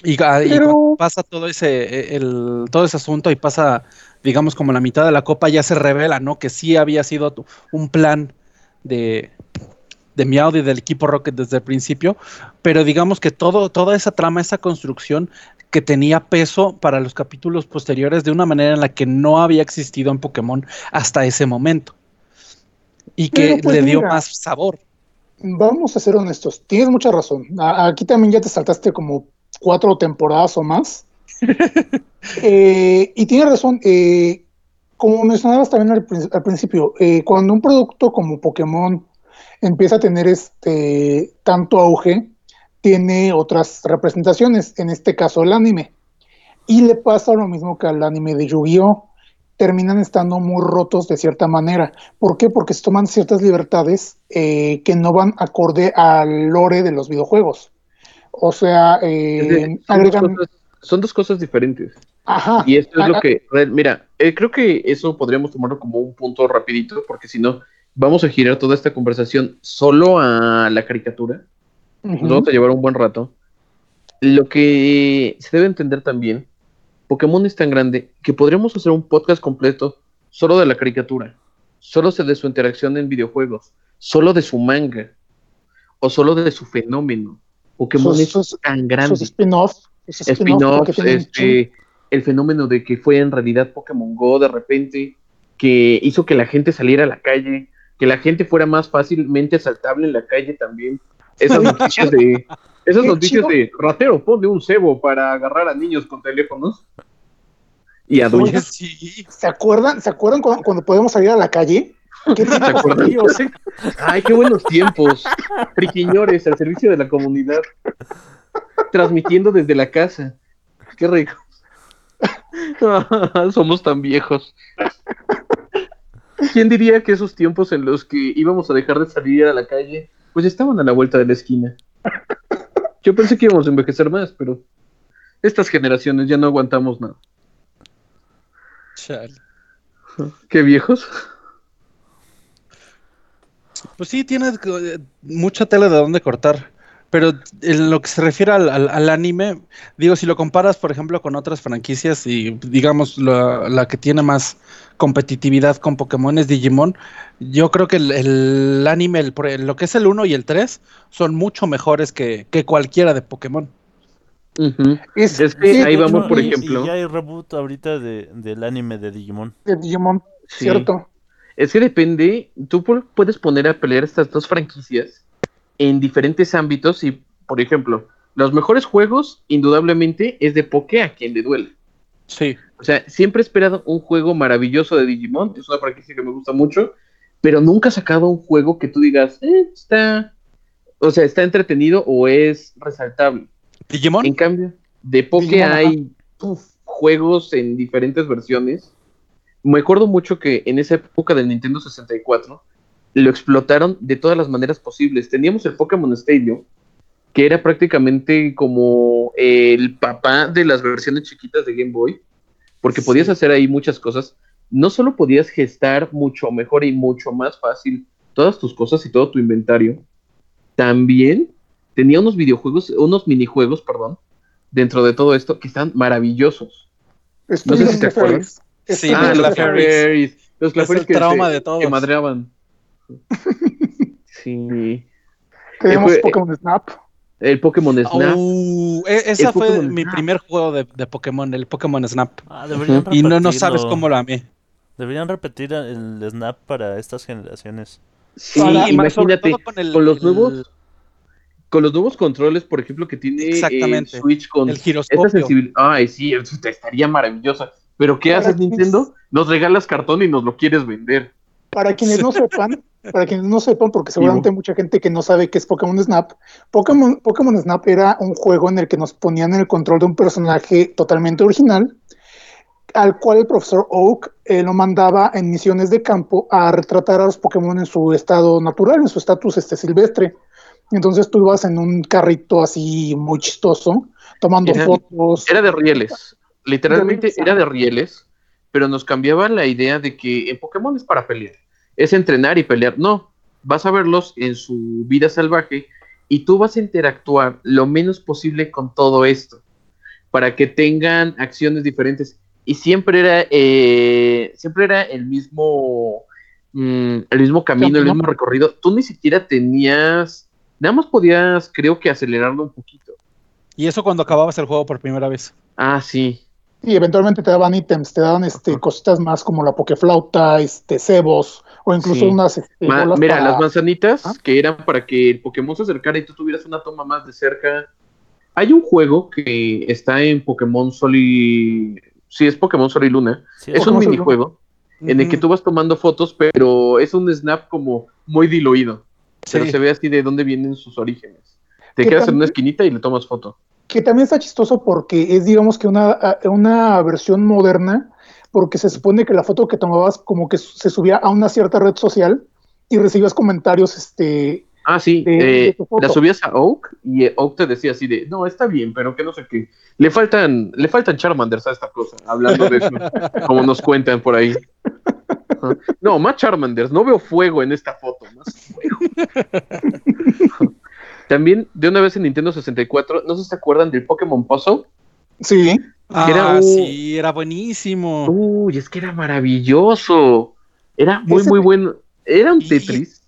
Y, ah, y Pero- cuando pasa todo ese, el, todo ese asunto y pasa, digamos, como la mitad de la copa, ya se revela, ¿no? Que sí había sido un plan de, de Meowth y del equipo Rocket desde el principio, pero digamos que todo, toda esa trama, esa construcción que tenía peso para los capítulos posteriores de una manera en la que no había existido en Pokémon hasta ese momento. Y que pues, le dio mira. más sabor. Vamos a ser honestos, tienes mucha razón. A- aquí también ya te saltaste como cuatro temporadas o más. Eh, y tienes razón, eh, como mencionabas también al principio, eh, cuando un producto como Pokémon empieza a tener este tanto auge, tiene otras representaciones, en este caso el anime. Y le pasa lo mismo que al anime de Yu-Gi-Oh! Terminan estando muy rotos de cierta manera. ¿Por qué? Porque se toman ciertas libertades eh, que no van acorde al lore de los videojuegos. O sea, eh, son, dos agregan. cosas, son dos cosas diferentes. Ajá. Y esto es Ah, lo que, mira, eh, creo que eso podríamos tomarlo como un punto rapidito, porque si no, vamos a girar toda esta conversación solo a la caricatura. ujú. Nos vamos a llevar un buen rato. Lo que se debe entender también, Pokémon es tan grande que podríamos hacer un podcast completo solo de la caricatura, solo de su interacción en videojuegos, solo de su manga, o solo de su fenómeno. Pokémon Sus- es sus- tan grande. Sus spin-offs. chingo. este, el fenómeno de que fue en realidad Pokémon Go de repente, que hizo que la gente saliera a la calle, que la gente fuera más fácilmente asaltable en la calle también. Esas noticias de, esas noticias de ratero, ponle un cebo para agarrar a niños con teléfonos y adultos. Oye, sí. ¿Se acuerdan, ¿se acuerdan cuando, cuando podíamos salir a la calle? ¿Qué ¿Se acuerdan? Ay, qué buenos tiempos. Friquiñores, al servicio de la comunidad. Transmitiendo desde la casa. Qué rico. Somos tan viejos. ¿Quién diría que esos tiempos en los que íbamos a dejar de salir a la calle, pues estaban a la vuelta de la esquina? Yo pensé que íbamos a envejecer más, pero estas generaciones ya no aguantamos nada. Chale. Qué viejos. Pues sí, tiene eh, mucha tela de dónde cortar. Pero en lo que se refiere al, al- al anime, digo, si lo comparas, por ejemplo, con otras franquicias y digamos la, la que tiene más competitividad con Pokémon es Digimon, yo creo que el, el anime, el por- lo que es el 1 y el 3, son mucho mejores que, que cualquiera de Pokémon. Es, Es que sí, ahí vamos, por y- ejemplo. Y ya hay reboot ahorita de, del anime de Digimon. de Digimon, Sí. cierto. Es que depende, tú pu- puedes poner a pelear estas dos franquicias en diferentes ámbitos y, por ejemplo, los mejores juegos, indudablemente, es de Poké a quien le duele. Sí. O sea, siempre he esperado un juego maravilloso de Digimon, es una franquicia que me gusta mucho, pero nunca ha sacado un juego que tú digas, "Eh, está, o sea, está entretenido o es resaltable. ¿Digimon? En cambio, de Poké hay uf, juegos en diferentes versiones. Me acuerdo mucho que en esa época del Nintendo 64 lo explotaron de todas las maneras posibles. Teníamos el Pokémon Stadium, que era prácticamente como el papá de las versiones chiquitas de Game Boy, porque podías hacer ahí muchas cosas. No solo podías gestar mucho mejor y mucho más fácil todas tus cosas y todo tu inventario, también tenía unos videojuegos, unos minijuegos, perdón, dentro de todo esto que están maravillosos. Estoy No sé si te Fairies. Sí, Ah, los los trauma se- de todos. que madreaban. Sí. Tenemos Eh, fue- Pokémon Snap. El Pokémon Snap. Uh, e- ese El fue Pokémon mi Snap. primer juego de, de Pokémon, el Pokémon Snap. Ah, Y no, no sabes cómo lo amé. Deberían repetir el Snap para estas generaciones. Sí, Para- imagínate, con el- con los el- nuevos, con los nuevos controles, por ejemplo, que tiene el. Switch con El esta giroscopio. sensibilidad. Ay, sí, estaría maravillosa. Pero ¿qué Para haces, Nintendo? Nos regalas cartón y nos lo quieres vender. Para quienes no sepan, para quienes no sepan, porque seguramente hay mucha gente que no sabe qué es Pokémon Snap. Pokémon, Pokémon Snap era un juego en el que nos ponían en el control de un personaje totalmente original, al cual el profesor Oak eh, lo mandaba en misiones de campo a retratar a los Pokémon en su estado natural, en su estatus este, silvestre. Entonces tú ibas en un carrito así muy chistoso, tomando Era- fotos. Era de rieles. Literalmente De era de rieles, pero nos cambiaba la idea de que en Pokémon es para pelear. Es entrenar y pelear. No, vas a verlos en su vida salvaje y tú vas a interactuar lo menos posible con todo esto para que tengan acciones diferentes. Y siempre era, eh, siempre era el mismo, mm, el mismo camino, el mismo recorrido. Tú ni siquiera tenías, nada más podías, creo que acelerarlo un poquito. Y eso cuando acababas el juego por primera vez. Ah, sí. Y eventualmente te daban ítems, te daban este, cositas más como la pokeflauta, este, cebos, o incluso Sí. unas Ma- bolas mira, para- las manzanitas ¿Ah? que eran para que el Pokémon se acercara y tú tuvieras una toma más de cerca. Hay un juego que está en Pokémon Sol y. Sí, es Pokémon Sol y Luna. Sí, es un minijuego en el que tú vas tomando fotos, pero es un snap como muy diluido. Pero se ve así de dónde vienen sus orígenes. Te ¿Qué quedas en una esquinita y le tomas foto. que también está chistoso porque es, digamos que una, una versión moderna, porque se supone que la foto que tomabas como que se subía a una cierta red social y recibías comentarios, este, Ah, sí, De- de eh, tu foto. la subías a Oak y eh, Oak te decía así de, no, está bien, pero que no sé qué. Le faltan, le faltan Charmanders a esta cosa, hablando de eso, como nos cuentan por ahí. No, más Charmanders, no veo fuego en esta foto, más fuego. También, de una vez en Nintendo 64, no sé si se acuerdan del Pokémon Puzzle. Sí, Ah, Era un- sí, era buenísimo. Uy, es que era maravilloso. Era muy, Ese- muy bueno. Era un Y- Tetris.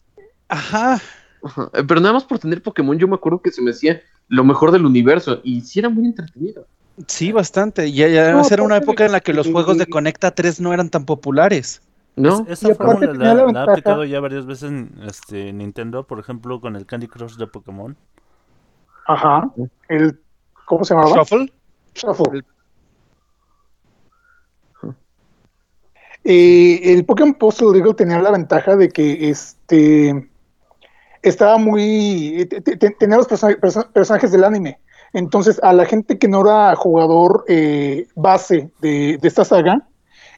Ajá. Ajá, Pero nada más por tener Pokémon, yo me acuerdo que se me hacía lo mejor del universo y sí era muy entretenido. Sí, bastante. Y además No, era una época en la que los juegos de Conecta 3 no eran tan populares. ¿No? Es- esa fórmula la, la la ha aplicado ya varias veces en este, Nintendo, por ejemplo, con el Candy Crush de Pokémon. ajá, el, ¿cómo se llamaba? Shuffle. Shuffle. Eh, el Pokémon Puzzle digo, tenía la ventaja de que este estaba muy te- tenía los person- perso- personajes del anime. Entonces, a la gente que no era jugador eh, base de, de esta saga,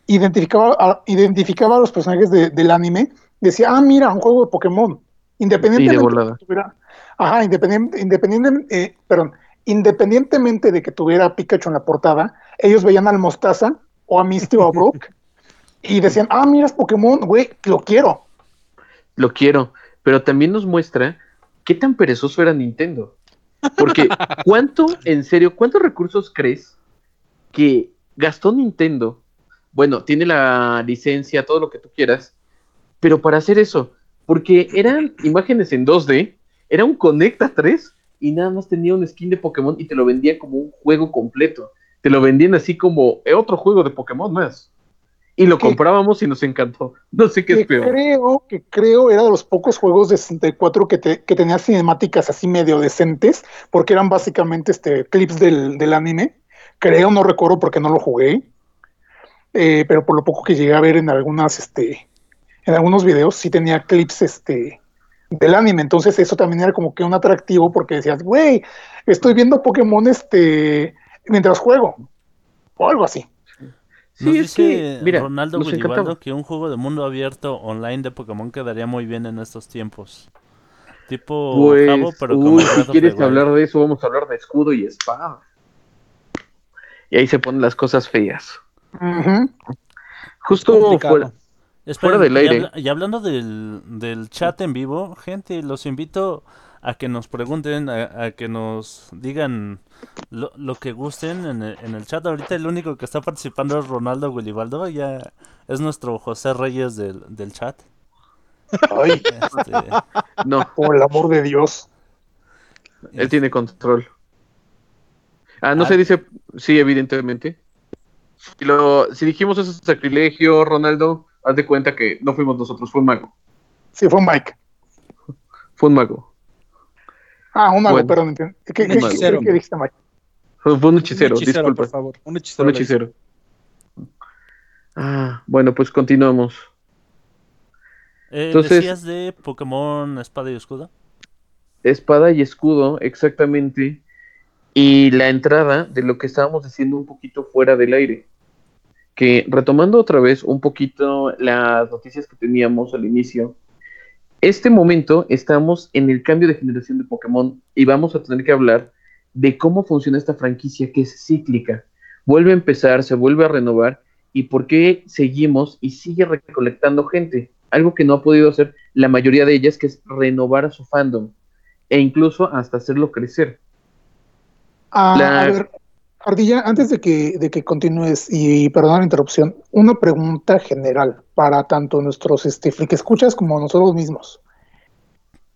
identificaba a, identificaba a los personajes de- del anime, decía, ah, mira, un juego de Pokémon. Independientemente de ajá, independiente, independiente, eh, perdón, independientemente de que tuviera a Pikachu en la portada, ellos veían al Mostaza o a Misty o a Brook y decían, ah, mira, es Pokémon, güey, lo quiero. Lo quiero, pero también nos muestra qué tan perezoso era Nintendo. Porque, ¿cuánto, en serio, cuántos recursos crees que gastó Nintendo? Bueno, tiene la licencia, todo lo que tú quieras, pero para hacer eso, porque eran imágenes en 2D, era un Conecta 3 y nada más tenía un skin de Pokémon y te lo vendían como un juego completo. Te lo vendían así como "Eh, otro juego de Pokémon más. Y lo comprábamos y nos encantó. No sé qué es peor. creo que creo era de los pocos juegos de 64 que, te, que tenía cinemáticas así medio decentes, porque eran básicamente este, clips del, del anime. Creo, no recuerdo porque no lo jugué, eh, pero por lo poco que llegué a ver en algunas, este, en algunos videos, sí tenía clips este, del anime. Entonces eso también era como que un atractivo porque decías, güey, estoy viendo Pokémon este, mientras juego, o algo así. Sí, Nos es dice que, mira, Ronaldo nos Willibaldo encantaba. que un juego de mundo abierto online de Pokémon quedaría muy bien en estos tiempos. Tipo Pues, Jabo, pero como uy, si quieres hablar de eso, vamos a hablar de escudo y espada. Y ahí se ponen las cosas feas. Justo fuera, Esperen, Fuera del y aire. habla- Y, hablando del, del chat en vivo, gente, los invito a que nos pregunten, a, a que nos digan lo, lo que gusten en el, en el chat. Ahorita el único que está participando es Ronaldo Willibaldo, ya es nuestro José Reyes del, del chat. Ay, Este, no, por el amor de Dios. él tiene control. Ah, no Ah. se dice, sí, evidentemente. Y lo, si dijimos eso es sacrilegio, Ronaldo, haz de cuenta que no fuimos nosotros, fue un mago. Sí, fue Mike. Fue un mago. Ah, un mago, Bueno. perdón. entiendo. ¿Qué, qué, Un qué- hechicero. qué dijiste, Mike? Fue, un hechicero, un hechicero, disculpa. por favor. Un hechicero. un hechicero. Ah, bueno, pues continuamos. eh, Entonces- ¿Decías de Pokémon Espada y Escudo? espada y escudo, exactamente, y la entrada de lo que estábamos diciendo un poquito fuera del aire. Que retomando otra vez un poquito las noticias que teníamos al inicio, este momento estamos en el cambio de generación de Pokémon y vamos a tener que hablar de cómo funciona esta franquicia que es cíclica. Vuelve a empezar, se vuelve a renovar y por qué seguimos y sigue recolectando gente. Algo que no ha podido hacer la mayoría de ellas, que es renovar a su fandom e incluso hasta hacerlo crecer. Ah, La- A ver, Ardilla, antes de que, de que continúes, y perdón la interrupción, una pregunta general para tanto nuestros este, friki escuchas como nosotros mismos.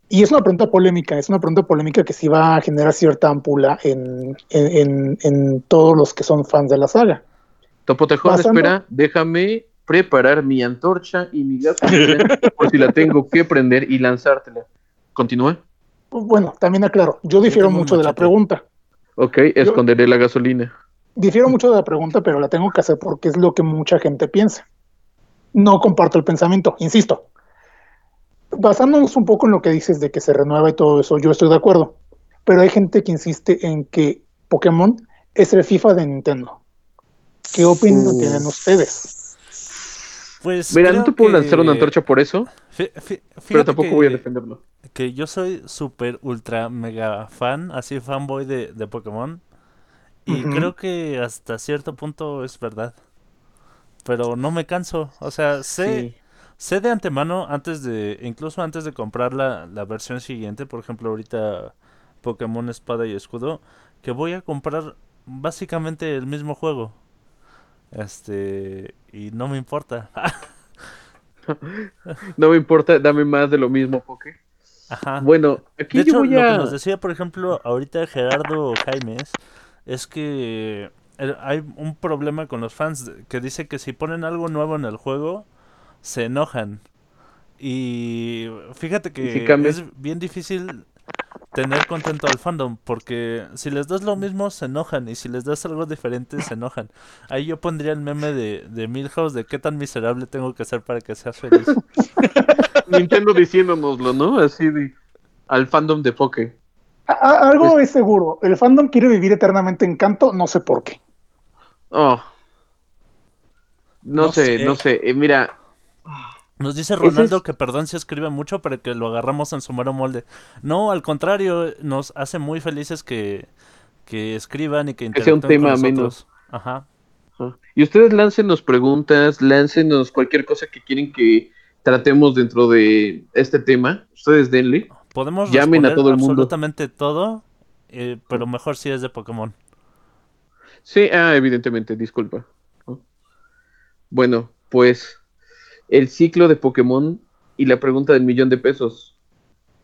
Y es una pregunta polémica, es una pregunta polémica que sí va a generar cierta ampula en, en, en- en todos los que son fans de la saga. Topotejón, Pasando- espera, déjame preparar mi antorcha y mi gasolina por si la tengo que prender y lanzártela. Continúa. Bueno, también aclaro, yo difiero mucho de la pregunta. Ok, esconderé la gasolina. Difiero mucho de la pregunta, pero la tengo que hacer porque es lo que mucha gente piensa. No comparto el pensamiento, insisto. Basándonos un poco en lo que dices de que se renueva y todo eso, yo estoy de acuerdo. Pero hay gente que insiste en que Pokémon es el FIFA de Nintendo. ¿Qué opinión Uh. tienen ustedes? Pues Mira, no te puedo que- lanzar una antorcha por eso, pero tampoco que- voy a defenderlo. que yo soy súper ultra mega fan, así fanboy de, de Pokémon. Y creo que hasta cierto punto es verdad. Pero no me canso. O sea, sé, Sí. sé de antemano, antes de, incluso antes de comprar la, la versión siguiente, por ejemplo, ahorita Pokémon Espada y Escudo, que voy a comprar básicamente el mismo juego. Este, y no me importa. No me importa, dame más de lo mismo, Poké. Ajá. Bueno, aquí De yo hecho, voy lo que nos decía, por ejemplo, ahorita Gerardo Jaimes, es que eh, hay un problema con los fans que dice que si ponen algo nuevo en el juego, se enojan. Y fíjate que si es bien difícil tener contento al fandom, porque si les das lo mismo, se enojan, y si les das algo diferente, se enojan. Ahí yo pondría el meme de, de Milhouse de qué tan miserable tengo que ser para que seas feliz. Nintendo diciéndonoslo, ¿no? Así de... Al fandom de Poké. Algo es seguro, el fandom quiere vivir eternamente en canto, no sé por qué. Oh. No, No sé, sé. no sé. Eh, mira, Nos dice Ronaldo es- que perdón si escribe mucho, pero que lo agarramos en su mero molde. No, al contrario, nos hace muy felices que, que escriban y que Que sea un interactúen con tema nosotros. menos. Ajá. Ajá. Y ustedes láncenos preguntas, láncenos cualquier cosa que quieren que tratemos dentro de este tema. Ustedes denle. Podemos Llamen a todo el mundo. absolutamente todo, eh, pero mejor si es de Pokémon. Sí, ah, evidentemente, disculpa. ¿no? Bueno, pues el ciclo de Pokémon y la pregunta del millón de pesos.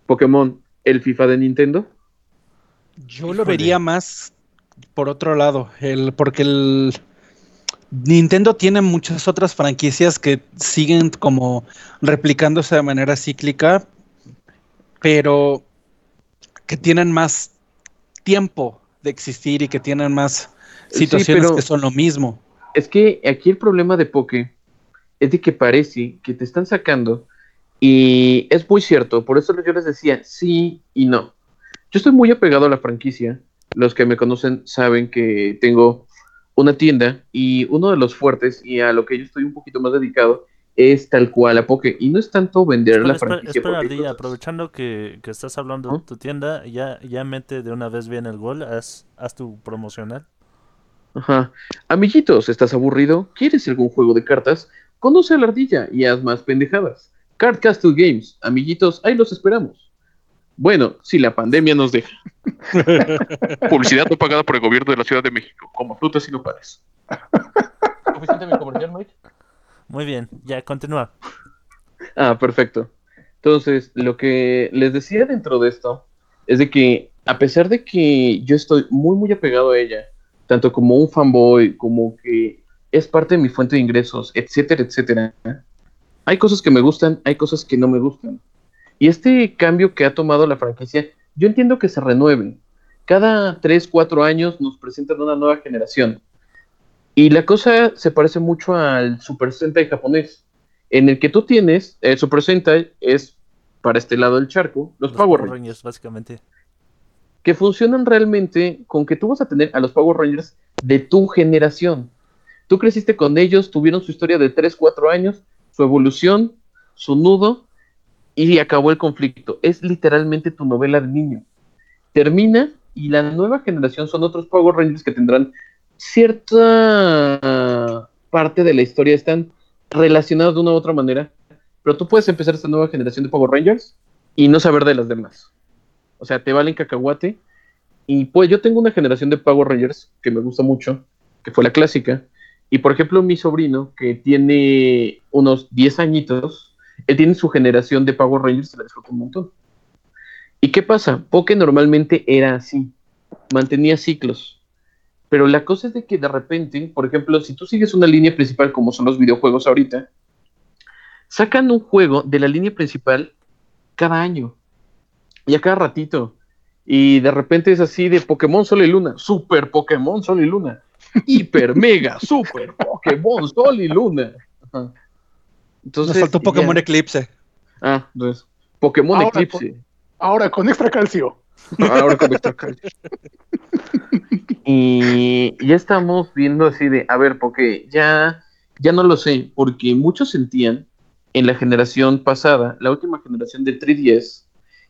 Pokémon, ¿el FIFA de Nintendo? Yo lo vería más por otro lado, el, porque el Nintendo tiene muchas otras franquicias que siguen como replicándose de manera cíclica, pero que tienen más tiempo de existir y que tienen más Sí, situaciones pero- que son lo mismo. Es que aquí el problema de Poké es de que parece que te están sacando y es muy cierto, por eso yo les decía sí y no. Yo estoy muy apegado a la franquicia, los que me conocen saben que tengo una tienda y uno de los fuertes y a lo que yo estoy un poquito más dedicado es tal cual a Poké y no es tanto vender Espera, la espera, franquicia. espera, Poké Ardilla, aprovechando que, que estás hablando de ¿Ah? tu tienda, ya, ya mete de una vez bien el gol, haz, haz tu promocional. Ajá. Amiguitos, ¿estás aburrido? ¿Quieres algún juego de cartas? Conoce a la ardilla y haz más pendejadas. Card Castle Games, amiguitos, ahí los esperamos. Bueno, si la pandemia nos deja. Publicidad no pagada por el gobierno de la Ciudad de México, como frutas y no pares. ¿Suficiente mi comercial, Mike? Muy bien, ya continúa. Ah, perfecto. Entonces, lo que les decía dentro de esto es de que, a pesar de que yo estoy muy, muy apegado a ella, tanto como un fanboy, como que es parte de mi fuente de ingresos, etcétera, etcétera, hay cosas que me gustan, hay cosas que no me gustan. Y este cambio que ha tomado la franquicia, yo entiendo que se renueven. Cada 3, 4 años nos presentan una nueva generación. Y la cosa se parece mucho al Super Sentai japonés en el que tú tienes, el Super Sentai es para este lado del charco, los, Los Power Rangers, Rangers, básicamente. que funcionan realmente con que tú vas a tener a los Power Rangers de tu generación. Tú creciste con ellos, tuvieron su historia de 3, 4 años, su evolución, su nudo, y acabó el conflicto. Es literalmente tu novela de niño. Termina y la nueva generación son otros Power Rangers que tendrán cierta parte de la historia, están relacionados de una u otra manera, pero tú puedes empezar esta nueva generación de Power Rangers y no saber de las demás. O sea, te valen cacahuate. Y pues yo tengo una generación de Power Rangers que me gusta mucho, que fue la clásica. Y por ejemplo, mi sobrino, que tiene unos 10 añitos, él tiene su generación de Power Rangers y la disfruta un montón. ¿Y qué pasa? Poké normalmente era así, mantenía ciclos. Pero la cosa es de que de repente, por ejemplo, si tú sigues una línea principal como son los videojuegos ahorita, sacan un juego de la línea principal cada año. Y a cada ratito. Y de repente es así de Pokémon Sol y Luna, Super Pokémon Sol y Luna, Hiper Mega Super Pokémon Sol y Luna. Ajá. Entonces, Nos faltó Pokémon ya- Eclipse. Ah, entonces, Pokémon Ahora Eclipse. Ahora con extra calcio. Ahora con extra calcio. Y ya estamos viendo así de, a ver, porque ya, ya no lo sé, porque muchos sentían en la generación pasada, la última generación de 3DS,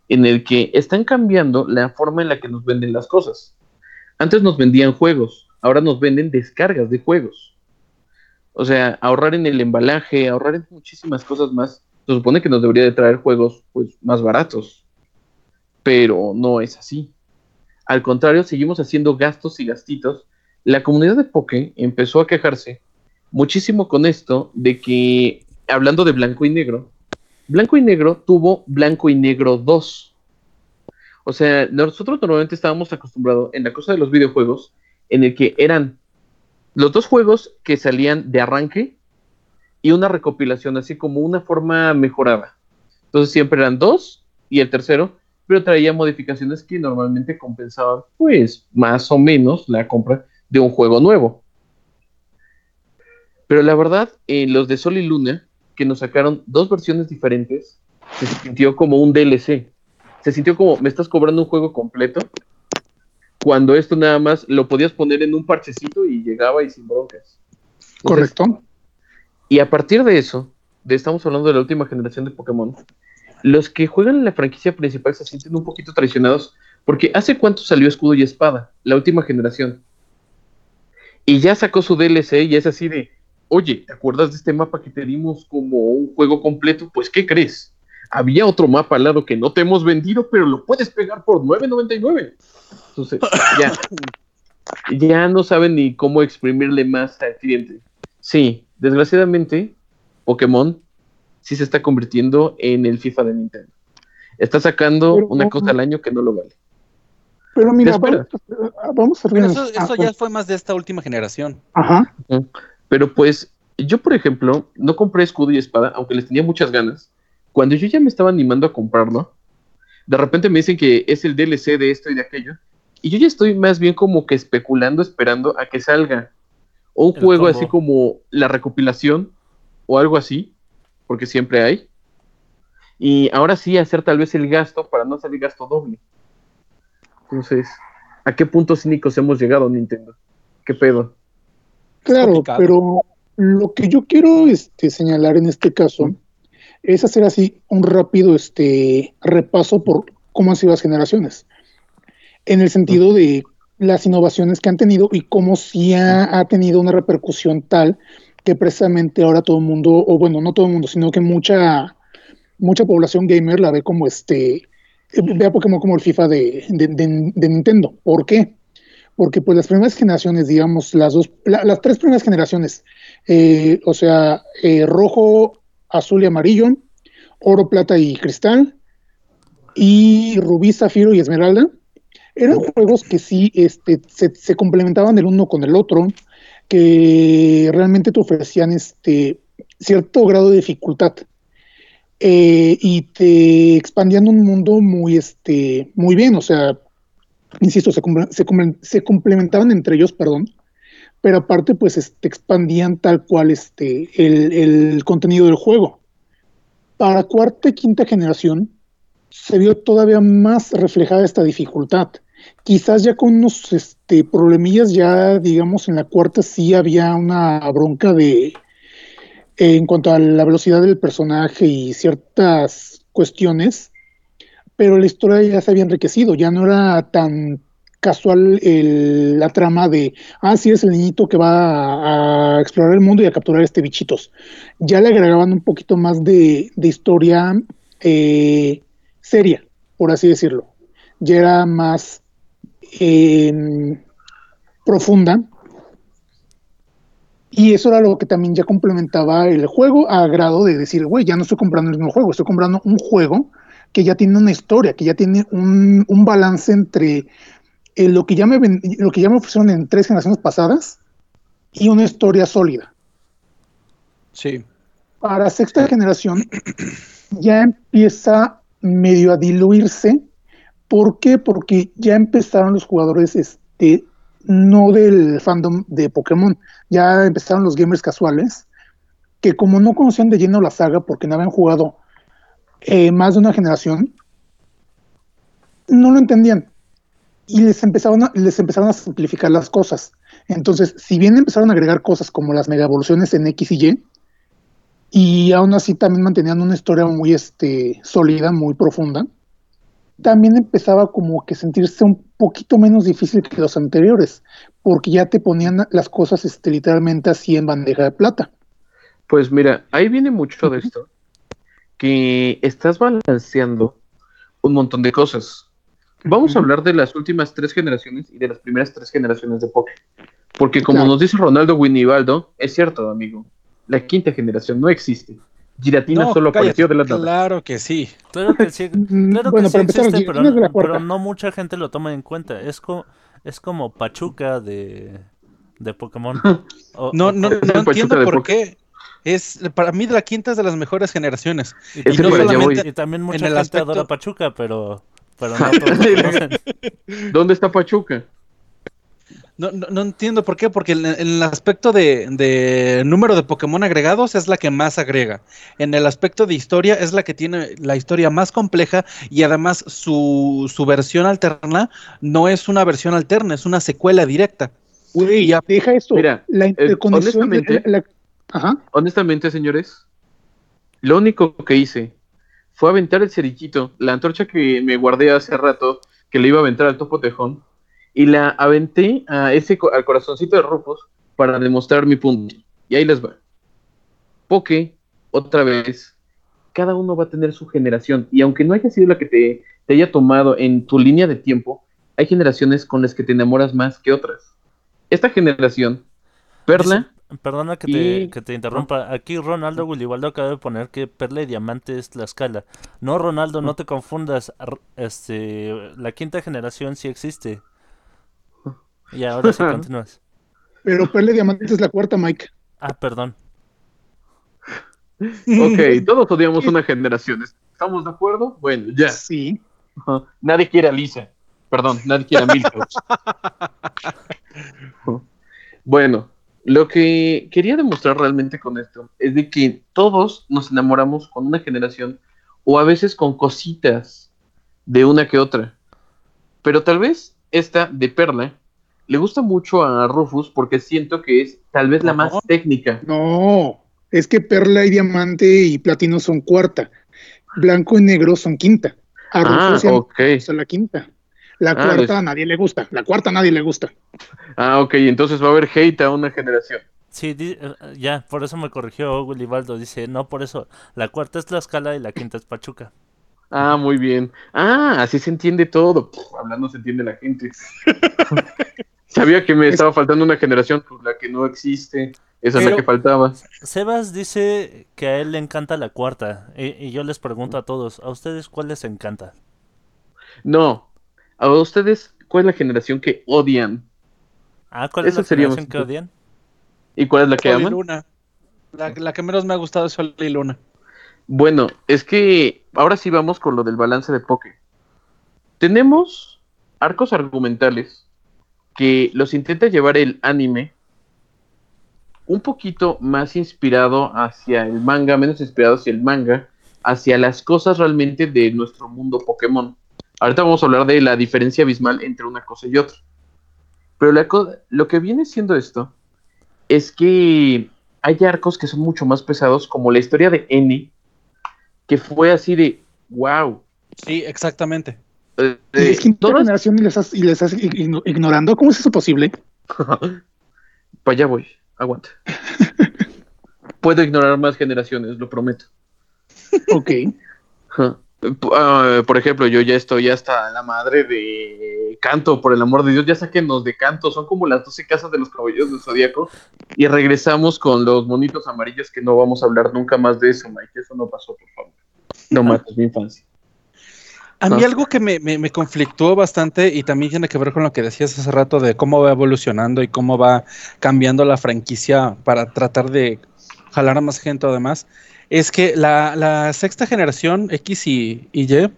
en el que están cambiando la forma en la que nos venden las cosas. Antes nos vendían juegos, ahora nos venden descargas de juegos. O sea, ahorrar en el embalaje, ahorrar en muchísimas cosas más. Se supone que nos debería de traer juegos pues más baratos. Pero no es así. Al contrario, seguimos haciendo gastos y gastitos. La comunidad de Poké empezó a quejarse muchísimo con esto de que, hablando de blanco y negro, blanco y negro tuvo blanco y negro 2. O sea, nosotros normalmente estábamos acostumbrados en la cosa de los videojuegos, en el que eran los dos juegos que salían de arranque y una recopilación, así como una forma mejorada. Entonces siempre eran dos y el tercero, pero traía modificaciones que normalmente compensaban, pues, más o menos la compra de un juego nuevo. Pero la verdad, eh, los de Sol y Luna, que nos sacaron dos versiones diferentes, se sintió como un DLC. Se sintió como, me estás cobrando un juego completo, cuando esto nada más lo podías poner en un parchecito y llegaba y sin broncas. Entonces, Correcto. y a partir de eso, de estamos hablando de la última generación de Pokémon, los que juegan en la franquicia principal se sienten un poquito traicionados porque ¿hace cuánto salió Escudo y Espada? La última generación. Y ya sacó su DLC y es así de, oye, ¿te acuerdas de este mapa que te dimos como un juego completo? Pues, ¿qué crees? Había otro mapa al lado que no te hemos vendido, pero lo puedes pegar por 9.99. Entonces, ya. Ya no saben ni cómo exprimirle más al cliente. Sí, desgraciadamente, Pokémon sí se está convirtiendo en el FIFA de Nintendo. Está sacando Pero- una cosa al año que no lo vale. Pero mira, vamos, a- vamos a Pero ver. eso, ah, eso ya fue más de esta última generación. Ajá. Pero pues, yo por ejemplo, no compré escudo y espada, aunque les tenía muchas ganas. Cuando yo ya me estaba animando a comprarlo, de repente me dicen que es el DLC de esto y de aquello. Y yo ya estoy más bien como que especulando, esperando a que salga o un El juego combo. así como la recopilación o algo así, porque siempre hay. Y ahora sí hacer tal vez el gasto para no salir gasto doble. Entonces, ¿a qué puntos cínicos hemos llegado, Nintendo? ¿Qué pedo? Claro, pero lo que yo quiero este, señalar en este caso es hacer así un rápido este, repaso por cómo han sido las generaciones, en el sentido de las innovaciones que han tenido y cómo sí ha, tenido una repercusión tal que precisamente ahora todo el mundo, o bueno, no todo el mundo, sino que mucha, mucha población gamer la ve como este, ve a Pokémon como el FIFA de, Nintendo. ¿Por qué? porque pues las primeras generaciones, digamos, las dos, la- las tres primeras generaciones, eh, o sea, eh, rojo, azul y amarillo, oro, plata y cristal, y rubí, zafiro y esmeralda, eran juegos que sí este, se, complementaban el uno con el otro, que realmente te ofrecían este cierto grado de dificultad. eh, y te expandían un mundo muy, este, muy bien, o sea, insisto, se, se complementaban entre ellos, perdón, pero aparte, pues, este, expandían tal cual este, el, contenido del juego. Para cuarta y quinta generación, se vio todavía más reflejada esta dificultad. Quizás ya con unos este, problemillas, ya digamos en la cuarta sí había una bronca de en cuanto a la velocidad del personaje y ciertas cuestiones, pero la historia ya se había enriquecido, ya no era tan casual la trama de, ah, sí, es el niñito que va a, explorar el mundo y a capturar este bichitos. Ya le agregaban un poquito más de, historia eh, seria, por así decirlo. Ya era más eh, profunda. Y eso era lo que también ya complementaba el juego a grado de decir, güey, ya no estoy comprando el mismo juego, estoy comprando un juego que ya tiene una historia, que ya tiene un, un balance entre eh, lo, que ya me ven- lo que ya me ofrecieron en tres generaciones pasadas y una historia sólida. Sí. Para sexta generación ya empieza medio a diluirse. ¿Por qué? Porque ya empezaron los jugadores este, no del fandom de Pokémon, ya empezaron los gamers casuales, que como no conocían de lleno la saga porque no habían jugado eh, más de una generación, no lo entendían. Y les empezaron, a, les empezaron a simplificar las cosas. Entonces, si bien empezaron a agregar cosas como las mega evoluciones en X y Y, y aún así también mantenían una historia muy este, sólida, muy profunda, también empezaba como que sentirse un poquito menos difícil que los anteriores, porque ya te ponían las cosas este, literalmente así en bandeja de plata. Pues mira, ahí viene mucho de esto, que estás balanceando un montón de cosas. Vamos a hablar de las últimas tres generaciones y de las primeras tres generaciones de Poké. Porque como Claro. nos dice Ronaldo Winibaldo, es cierto, amigo, la quinta generación no existe. Giratina No, solo cállate, apareció de la nada. Claro que sí. Claro que sí, Mm, claro bueno, que sí para empezar, existe, pero, no- pero no mucha gente lo toma en cuenta. Es, co- es como Pachuca de, de Pokémon. O- No, no, no Pachuca entiendo por qué. Es, para mí, la quinta es de las mejores generaciones. y, voy. y también mucha en el gente aspecto- adora Pachuca, pero, pero no todos lo conocen. ¿Dónde está Pachuca? No, no, no entiendo por qué, porque en, en el aspecto de, de número de Pokémon agregados es la que más agrega. En el aspecto de historia es la que tiene la historia más compleja y además su, su versión alterna no es una versión alterna, es una secuela directa. Güey, Ya. deja esto. Mira, la interconexión. honestamente- la- la- ajá. Honestamente, señores, Lo único que hice fue aventar el cerillito, la antorcha que me guardé hace rato, que le iba a aventar al topo tejón, y la aventé a ese, al corazoncito de Rufus para demostrar mi punto. Y ahí les va. Poke, otra vez, cada uno va a tener su generación, y aunque no haya sido la que te, te haya tomado en tu línea de tiempo, hay generaciones con las que te enamoras más que otras. Esta generación, Perla, Perdona que Y- te, que te interrumpa. Aquí Ronaldo Willibaldo acaba de poner que Perla y Diamante es Tlaxcala. No, Ronaldo, no te confundas. Este, la quinta generación sí existe. Y ahora sí continúas. Pero Perle Diamante es la cuarta, Mike. Ah, perdón. ok, todos odiamos una generación. ¿Estamos de acuerdo? Bueno, ya. Sí. Nadie quiere a Lisa. Perdón, nadie quiere a Milhouse. bueno, lo que quería demostrar realmente con esto es de que todos nos enamoramos con una generación o a veces con cositas de una que otra. Pero tal vez esta de Perla le gusta mucho a Rufus porque siento que es tal vez la más técnica. No, es que Perla y Diamante y Platino son cuarta. Blanco y Negro son quinta. A Ah, Rufus y a mí ok. le gusta la quinta. La Ah, cuarta a nadie le gusta. La cuarta a nadie le gusta. Ah, ok, entonces va a haber hate a una generación. Sí, di- eh, ya, por eso me corrigió Willibaldo. Dice, no, por eso. La cuarta es Tlaxcala y la quinta es Pachuca. Ah, muy bien. Ah, así se entiende todo. Puf, hablando se entiende la gente. Sabía que me estaba faltando una generación, pues la que no existe. Esa es la que faltaba. Sebas dice que a él le encanta la cuarta. Y, y yo les pregunto a todos, ¿a ustedes cuál les encanta? No. A ustedes, ¿cuál es la generación que odian? Ah, ¿cuál Eso es la generación más- que odian? ¿Y cuál es la que Sol y aman? Luna. La, la que menos me ha gustado es Sol y Luna. Bueno, es que ahora sí vamos con lo del balance de Poké. Tenemos arcos argumentales que los intenta llevar el anime un poquito más inspirado hacia el manga, menos inspirado hacia el manga, hacia las cosas realmente de nuestro mundo Pokémon. Ahorita vamos a hablar de la diferencia abismal entre una cosa y otra. Pero la co- lo que viene siendo esto es que hay arcos que son mucho más pesados, como la historia de N, que fue así de wow. Sí, exactamente. Eh, Y es quinta todas- generación y les estás, y les estás igno- ignorando. ¿Cómo es eso posible? Para allá voy, aguanta. Puedo ignorar más generaciones, lo prometo. Ok. Ah, por ejemplo, yo ya estoy hasta la madre de Canto, por el amor de Dios, ya sáquenos de Canto, son como las 12 casas de los caballeros del Zodíaco, y regresamos con los monitos amarillos que no vamos a hablar nunca más de eso, Mike, eso no pasó, por favor. No mates mi infancia. A mí Ah. algo que me, me, me conflictuó bastante y también tiene que ver con lo que decías hace rato de cómo va evolucionando y cómo va cambiando la franquicia para tratar de jalar a más gente además, es que la, la sexta generación X y, y Y,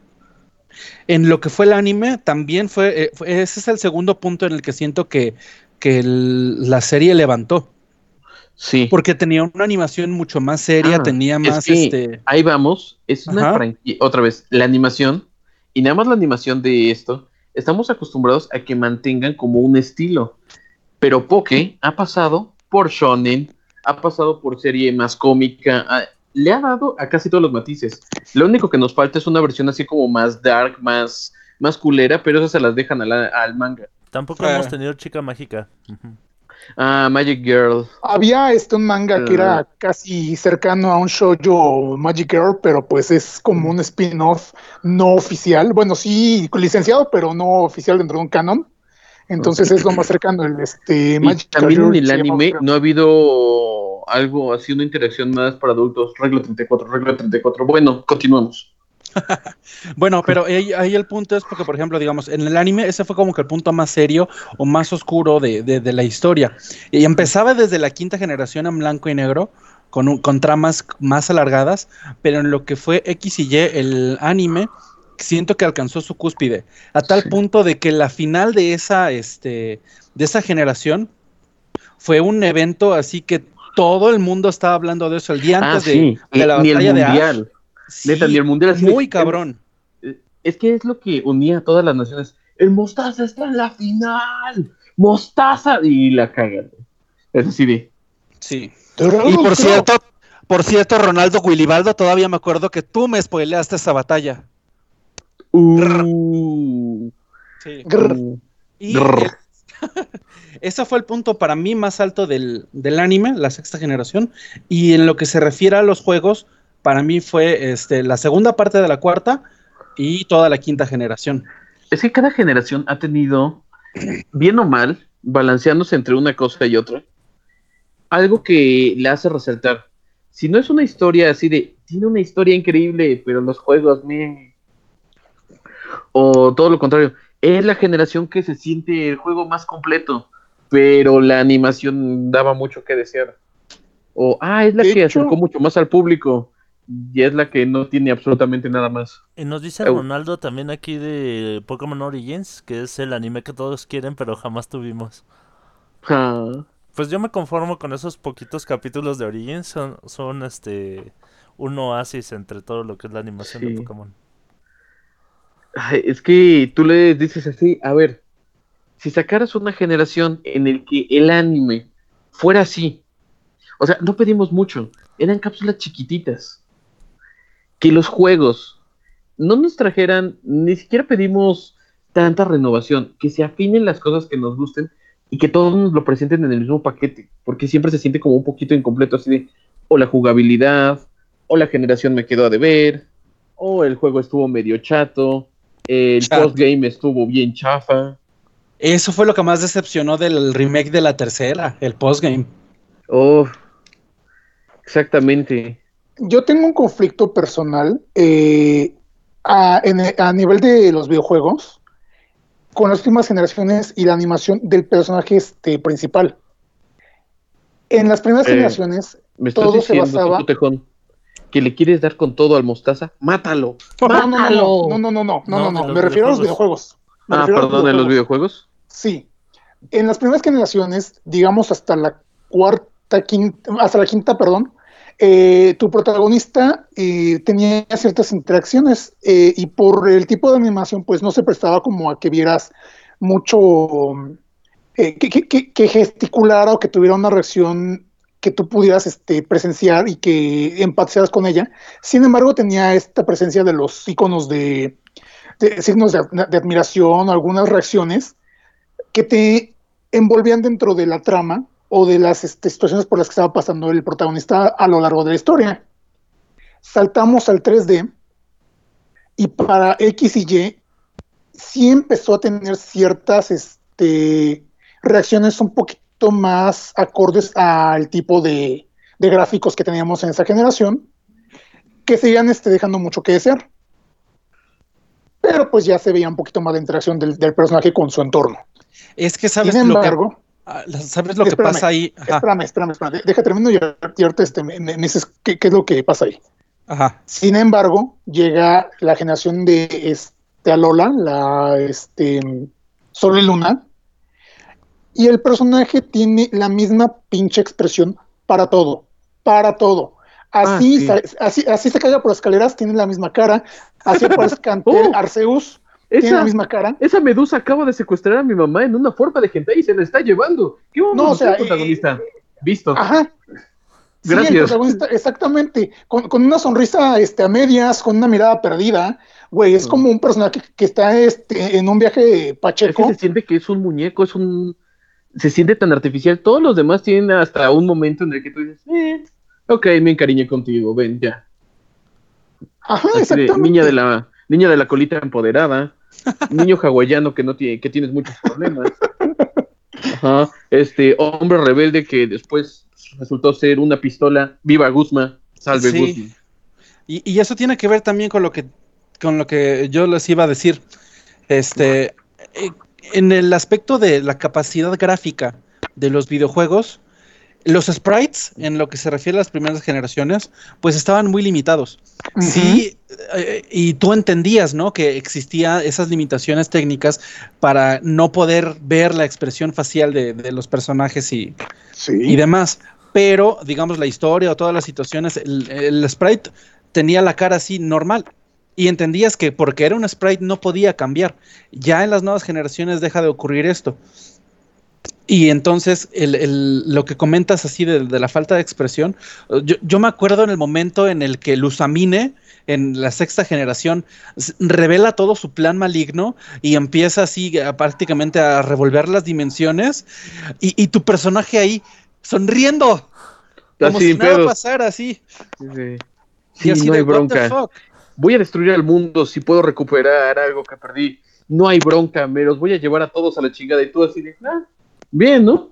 en lo que fue el anime, también fue, eh, fue- ese es el segundo punto en el que siento que, que el- la serie levantó, Sí. porque tenía una animación mucho más seria, Ah, tenía es más que este... Ahí vamos, es una franquicia, otra vez, la animación, y nada más la animación de esto, estamos acostumbrados a que mantengan como un estilo, pero Poke ha pasado por shonen, ha pasado por serie más cómica, le ha dado a casi todos los matices. Lo único que nos falta es una versión así como más dark, más, más culera, pero esas se las dejan a la- al manga. Tampoco Ah. hemos tenido chica mágica. Ah, Magic Girl. Había este un manga que era Ah. casi cercano a un shoujo Magic Girl, pero pues es como un spin-off no oficial. Bueno, sí licenciado, pero no oficial dentro de un canon. Entonces es lo más cercano el este Y Magic también en Girl el se llama, anime no ha habido algo así, una interacción más para adultos. Regla 34, regla 34. Bueno, continuamos. Bueno, pero ahí, ahí el punto es porque, por ejemplo, digamos, en el anime ese fue como que el punto más serio o más oscuro de, de- de la historia. Y empezaba desde la quinta generación en blanco y negro, con, un- con tramas más alargadas, pero en lo que fue X y Y, el anime, siento que alcanzó su cúspide, a tal Sí. punto de que la final de esa, este, de esa generación fue un evento así que todo el mundo estaba hablando de eso el día Ah, antes de, sí. de la ni el batalla de Ash. mundial. Neta, Sí, ni el mundial así de- muy cabrón. Es que es lo que unía a todas las naciones. El Mostaza está en la final. Mostaza. Y la cagan. Es así de. Sí. Y por cierto, Por cierto, Ronaldo Willibaldo, todavía me acuerdo que tú me spoileaste esa batalla. Uh, Sí. Grr. Y Grr. ese fue el punto para mí más alto del, del anime, la sexta generación. Y en lo que se refiere a los juegos, para mí fue este, la segunda parte de la cuarta y toda la quinta generación. es que cada generación ha tenido, bien o mal, balanceándose entre una cosa y otra, algo que le hace resaltar. Si no es una historia así de, tiene una historia increíble, pero los juegos, me... O todo lo contrario, es la generación que se siente el juego más completo, pero la animación daba mucho que desear. O, ah, es la De que hecho- acercó mucho más al público, y es la que no tiene absolutamente nada más. Y nos dice. Ronaldo también aquí de Pokémon Origins, que es el anime que todos quieren, pero jamás tuvimos. Pues yo me conformo con esos poquitos capítulos de Origins, son, son este un oasis entre todo lo que es la animación de. Pokémon. Es que tú le dices así, a ver, si sacaras una generación en el que el anime fuera así, o sea, no pedimos mucho, eran cápsulas chiquititas, que los juegos no nos trajeran, ni siquiera pedimos tanta renovación, que se afinen las cosas que nos gusten y que todos nos lo presenten en el mismo paquete, porque siempre se siente como un poquito incompleto, así de, o la jugabilidad, o la generación me quedó a deber, o el juego estuvo medio chato, el postgame estuvo bien chafa. Eso fue lo que más decepcionó del remake de la tercera, el postgame. Oh, exactamente. Yo tengo un conflicto personal eh, a, en- a nivel de los videojuegos con las últimas generaciones y la animación del personaje este, principal. En las primeras Eh, generaciones, Me estás Todo se basaba- que le quieres dar con todo al mostaza, mátalo. no, no, no, ¡Mátalo! no, no, no, no, no, No, no, me refiero a los videojuegos. Ah, perdón, en los videojuegos. Sí. En las primeras generaciones, digamos hasta la cuarta, quinta, hasta la quinta, perdón, eh, tu protagonista eh, tenía ciertas interacciones eh, y por el tipo de animación, pues no se prestaba como a que vieras mucho, eh, que, que- que- que gesticulara o que tuviera una reacción que tú pudieras este, presenciar y que empatizaras con ella. Sin embargo, tenía esta presencia de los iconos de, de signos de, admiración algunas reacciones que te envolvían dentro de la trama o de las este, situaciones por las que estaba pasando el protagonista a lo largo de la historia. Saltamos al 3D y para X y Y sí empezó a tener ciertas este, reacciones un poquito más acordes al tipo de, de gráficos que teníamos en esa generación, que seguían este, dejando mucho que desear. Pero pues ya se veía un poquito más de interacción del, del personaje con su entorno. Es que sabes Sin lo que, embargo, ah, ¿sabes lo que Espérame, pasa ahí. Ajá, espérame, espérame, espérame, deja termino y, y ahorita este, me, me- me dices qué, qué es lo que pasa ahí. ajá. Sin embargo, llega la generación de este, Alola, la este, Sol y Luna, y el personaje tiene la misma pinche expresión para todo, para todo. Así, Ah, sí. así, así se caiga por escaleras, tiene la misma cara, así aparece Cantel, Oh. Arceus, tiene la misma cara. esa medusa acaba de secuestrar a mi mamá en una forma de gente y se la está llevando. ¿Qué vamos No, a o sea, protagonista? Visto. Ajá. Sí, el Gracias. protagonista, exactamente, con, con una sonrisa este, a medias, con una mirada perdida, güey, es Mm. como un personaje que, que está este, en un viaje Es que pacheco. se siente que es un muñeco, es un... Se siente tan artificial. Todos los demás tienen hasta un momento en el que tú dices, eh, ok, me encariñé contigo, ven, ya. Ajá, Así de, exactamente. niña de la niña de la colita empoderada, niño hawaiano que no tiene que tienes muchos problemas. Ajá, este hombre rebelde que después resultó ser una pistola. Viva Guzma, salve Sí. Guzma. Y, y eso tiene que ver también con lo que con lo que yo les iba a decir. Este eh, en el aspecto de la capacidad gráfica de los videojuegos, los sprites, en lo que se refiere a las primeras generaciones, pues estaban muy limitados. Sí, eh, y tú entendías, ¿no? Que existían esas limitaciones técnicas para no poder ver la expresión facial de, de los personajes y, Sí. y demás. Pero, digamos, la historia o todas las situaciones, el, el sprite tenía la cara así normal. Y entendías que porque era un sprite no podía cambiar. Ya en las nuevas generaciones deja de ocurrir esto. Y entonces, el, el- lo que comentas así de, de la falta de expresión, yo, yo me acuerdo en el momento en el que Luzamine, en la sexta generación, revela todo su plan maligno y empieza así a- prácticamente a revolver las dimensiones, y, y tu personaje ahí sonriendo, como Así, si nada pedos. pasara así. Sí, sí. y así no de, hay "What the bronca. fuck?". Voy a destruir al mundo si puedo recuperar algo que perdí. No hay bronca, me los voy a llevar a todos a la chingada y tú así de, ah, bien, ¿no?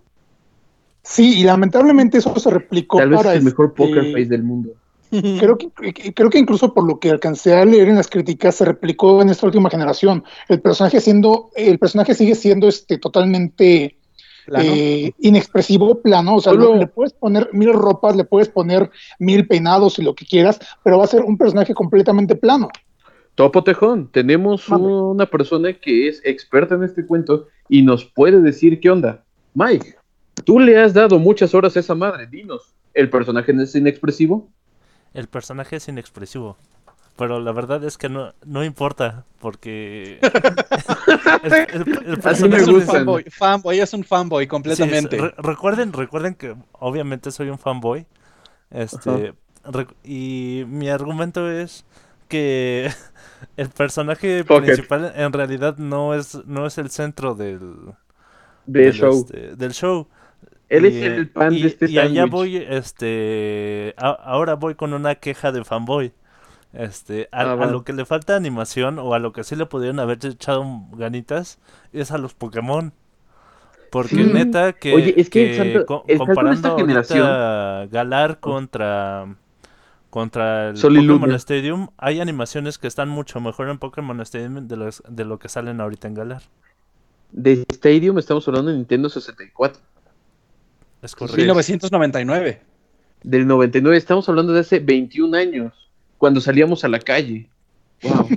Sí, y lamentablemente eso se replicó Tal vez para es el mejor este, poker face del mundo. Creo que, creo que incluso por lo que alcancé a leer en las críticas, se replicó en esta última generación. El personaje siendo, el personaje sigue siendo este totalmente. Eh, inexpresivo, plano. O sea, Solo- le puedes poner mil ropas, le puedes poner mil peinados y lo que quieras, pero va a ser un personaje completamente plano. Topo Tejón, tenemos una persona que es experta en este cuento y nos puede decir qué onda. Mike, tú le has dado muchas horas a esa madre, dinos, ¿el personaje es inexpresivo? El personaje es inexpresivo. Pero la verdad es que no, no importa, porque... el, el- el Así me es personaje un fanboy, fanboy, es un fanboy Sí, completamente. es- re- recuerden, recuerden que obviamente soy un fanboy. Este, y mi argumento es que el personaje principal en realidad no es, no es el centro del, De del, show. este, del show. Él Y, es el pan y- de este Y allá voy, este, a- ahora voy con una queja de fanboy. Este, a, Ah, a lo que le falta animación o a lo que sí le pudieron haber echado ganitas es a los Pokémon. Porque Sí. neta que, Oye, es que que co- comparando esta generación- ahorita Galar contra contra el Sol Pokémon Luna. Stadium, hay animaciones que están mucho mejor en Pokémon Stadium de, los- de lo que salen ahorita en Galar. De Stadium estamos hablando de Nintendo 64. Es correcto. 1999. Del 99, estamos hablando de hace 21 años, cuando salíamos a la calle. Wow.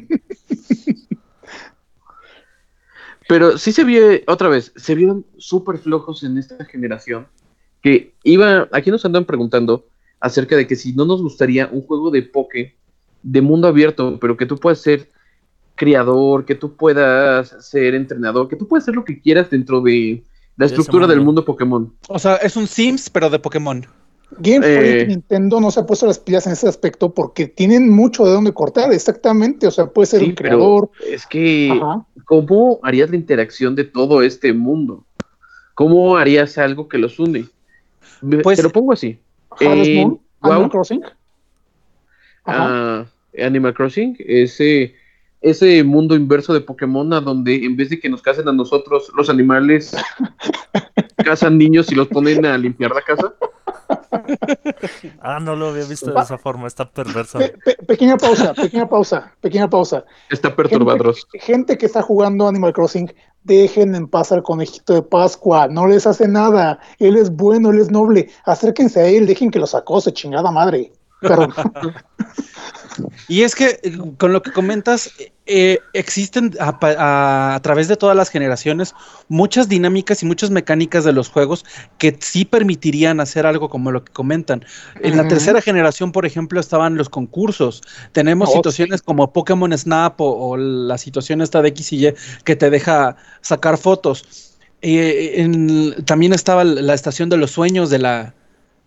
Pero sí se vio, otra vez, se vieron súper flojos en esta generación. Que iba, aquí nos andan preguntando acerca de que si no nos gustaría un juego de poke de mundo abierto, pero que tú puedas ser criador, que tú puedas ser entrenador, que tú puedas hacer lo que quieras dentro de la estructura del mundo. mundo Pokémon. O sea, es un Sims, pero de Pokémon. Game Eh. Freak y Nintendo no se ha puesto las pilas en ese aspecto porque tienen mucho de dónde cortar, exactamente. O sea, puede ser Sí, un pero creador. es que Ajá. ¿cómo harías la interacción de todo este mundo? ¿Cómo harías algo que los une? Pues- Te lo pongo así. Harvest En Moon, Animal Crossing. Ajá. ah, Animal Crossing, ese, ese mundo inverso de Pokémon a donde en vez de que nos casen a nosotros, los animales cazan niños y los ponen a limpiar la casa. Ah, no lo había visto de esa forma, está perverso. Pe- pe- pequeña pausa, pequeña pausa, pequeña pausa. Está perturbadros. Gente, gente que está jugando Animal Crossing, dejen en paz al conejito de Pascua, no les hace nada, él es bueno, él es noble, acérquense a él, dejen que los acose, chingada madre. Perdón. Y es que eh, con lo que comentas, eh, existen a, pa- a- a través de todas las generaciones muchas dinámicas y muchas mecánicas de los juegos que sí permitirían hacer algo como lo que comentan. En la tercera generación, por ejemplo, estaban los concursos. Tenemos Oh, situaciones como Pokémon Snap o, o la situación esta de X y Y que te deja sacar fotos. Eh, en- también estaba la estación de los sueños de la,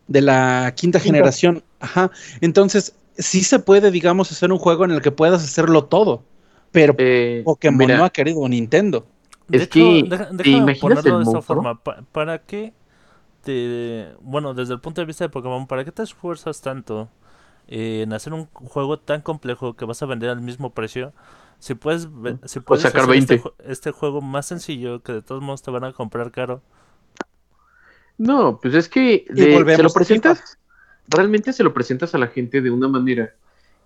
de la quinta Quinta. generación. Ajá. Entonces, sí se puede, digamos, hacer un juego en el que puedas hacerlo todo. Pero Eh, Pokémon mira, no ha querido Nintendo. De Es hecho, que, deja, ¿te deja imaginas ponerlo el de esta monstruo? forma. pa- ¿Para qué te... Bueno, desde el punto de vista de Pokémon, ¿para qué te esfuerzas tanto en hacer un juego tan complejo que vas a vender al mismo precio? Si puedes, ve- si puedes sacar hacer este 20. jue- Este, juego más sencillo que de todos modos te van a comprar caro. No, pues es que de- se lo a presentas, realmente se lo presentas a la gente de una manera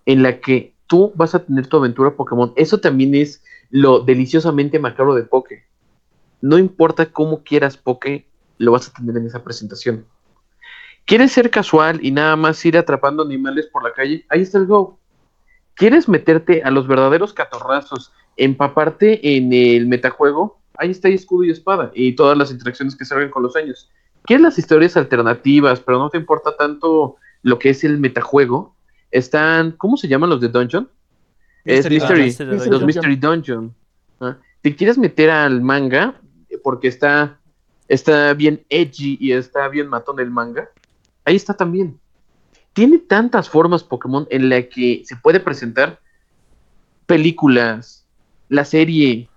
en la que tú vas a tener tu aventura Pokémon. Eso también es lo deliciosamente macabro de Poké. No importa cómo quieras Poké, lo vas a tener en esa presentación. ¿Quieres ser casual y nada más ir atrapando animales por la calle? Ahí está el Go. ¿Quieres meterte a los verdaderos catorrazos, empaparte en el metajuego? Ahí está escudo y espada y todas las interacciones que salgan con los años. ¿Quieres las historias alternativas, pero no te importa tanto lo que es el metajuego? Están, ¿cómo se llaman los de Dungeon? Es Mystery Mystery, Mystery los Dungeon. Mystery Dungeon. ¿ah? ¿Te quieres meter al manga? Porque está está bien edgy y está bien matón el manga, ahí está también. Tiene tantas formas Pokémon en la que se puede presentar películas, la serie,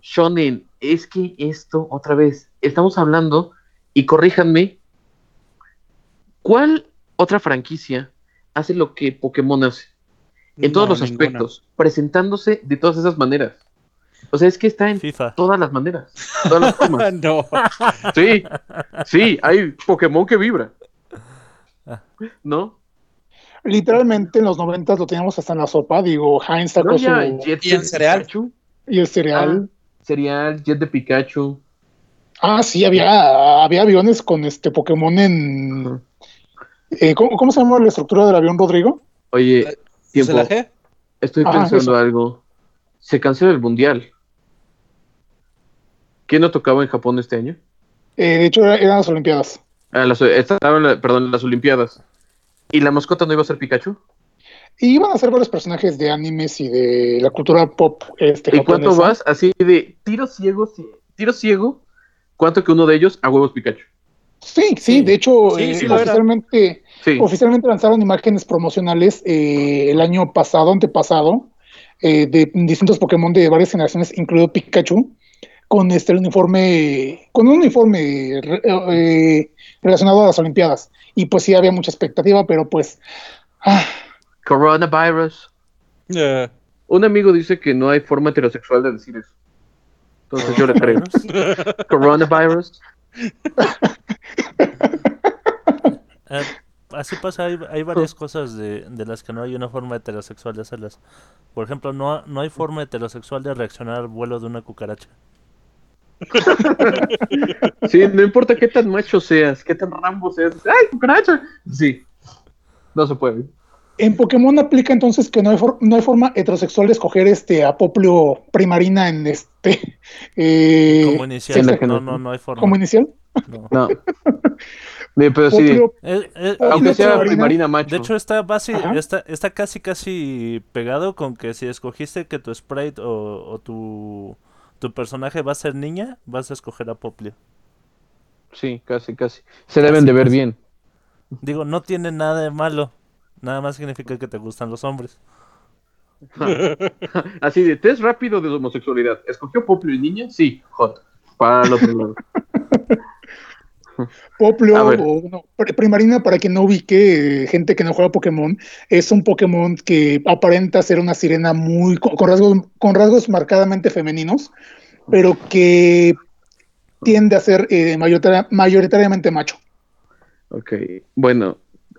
shonen. Es que esto, otra vez, estamos hablando, y corríjanme, ¿cuál otra franquicia hace lo que Pokémon hace? En todos No, los ninguna. aspectos, presentándose de todas esas maneras. O sea, es que está en FIFA. todas las maneras, todas las formas. no. Sí, sí, hay Pokémon que vibra. ¿No? Literalmente en los noventas lo teníamos hasta en la sopa, digo, Heinz sacó No, su... Jet ¿Y el cereal? Pikachu, y el cereal. cereal, Jet de Pikachu. Ah, sí, había, había aviones con este Pokémon en... eh, ¿cómo, cómo se llama la estructura del avión, Rodrigo? Oye, tiempo, estoy Ah, pensando eso. algo. Se canceló el mundial. ¿Quién no tocaba en Japón este año? Eh, de hecho, era- eran las Olimpiadas. Ah, las, estaban, perdón, las Olimpiadas. ¿Y la mascota no iba a ser Pikachu? Y iban a ser varios personajes de animes y de la cultura pop este, ¿Y cuánto vas? Así de tiro ciego, tiro ciego. ¿Cuánto que uno de ellos a huevos Pikachu? Sí, sí, Sí. de hecho, Sí, eh, sí oficialmente, Sí. oficialmente lanzaron imágenes promocionales eh, el año pasado, antepasado, eh, de distintos Pokémon de varias generaciones, incluido Pikachu, con este uniforme, con un uniforme re- eh, relacionado a las Olimpiadas. Y pues sí había mucha expectativa, pero pues ah, Coronavirus. Un amigo dice que no hay forma heterosexual de decir eso. Entonces yo le creo. Coronavirus. Eh, así pasa, hay, hay varias cosas de, de las que no hay una forma heterosexual de hacerlas. Por ejemplo, no, no hay forma heterosexual de reaccionar al vuelo de una cucaracha. Sí, no importa qué tan macho seas, qué tan rambo seas. ¡Ay, cucaracha! Sí. No se puede. En Pokémon aplica entonces que no hay, for- no hay forma heterosexual de escoger este a Poplio Primarina en este eh, Como inicial, no, no- no, no hay forma. como inicial. no. No. Sí, pero sí, Poplio Eh, eh, Poplio aunque sea Primarina. primarina macho. De hecho, está, basi- Ajá. está, está casi casi pegado con que si escogiste que tu sprite o, o tu, tu personaje va a ser niña, vas a escoger a Poplio. Sí, casi, casi. Se deben de ver casi. bien. Digo, no tiene nada de malo. Nada más significa que te gustan los hombres. Así de test rápido de homosexualidad. ¿Escogió Poplio y niña? Sí, hot. Para el otro lado. Poplio o no, Primarina, para quien no ubique, eh, gente que no juega Pokémon, es un Pokémon que aparenta ser una sirena muy con, con rasgos, con rasgos marcadamente femeninos, pero que tiende a ser eh, mayoritaria- mayoritariamente macho. Ok, bueno,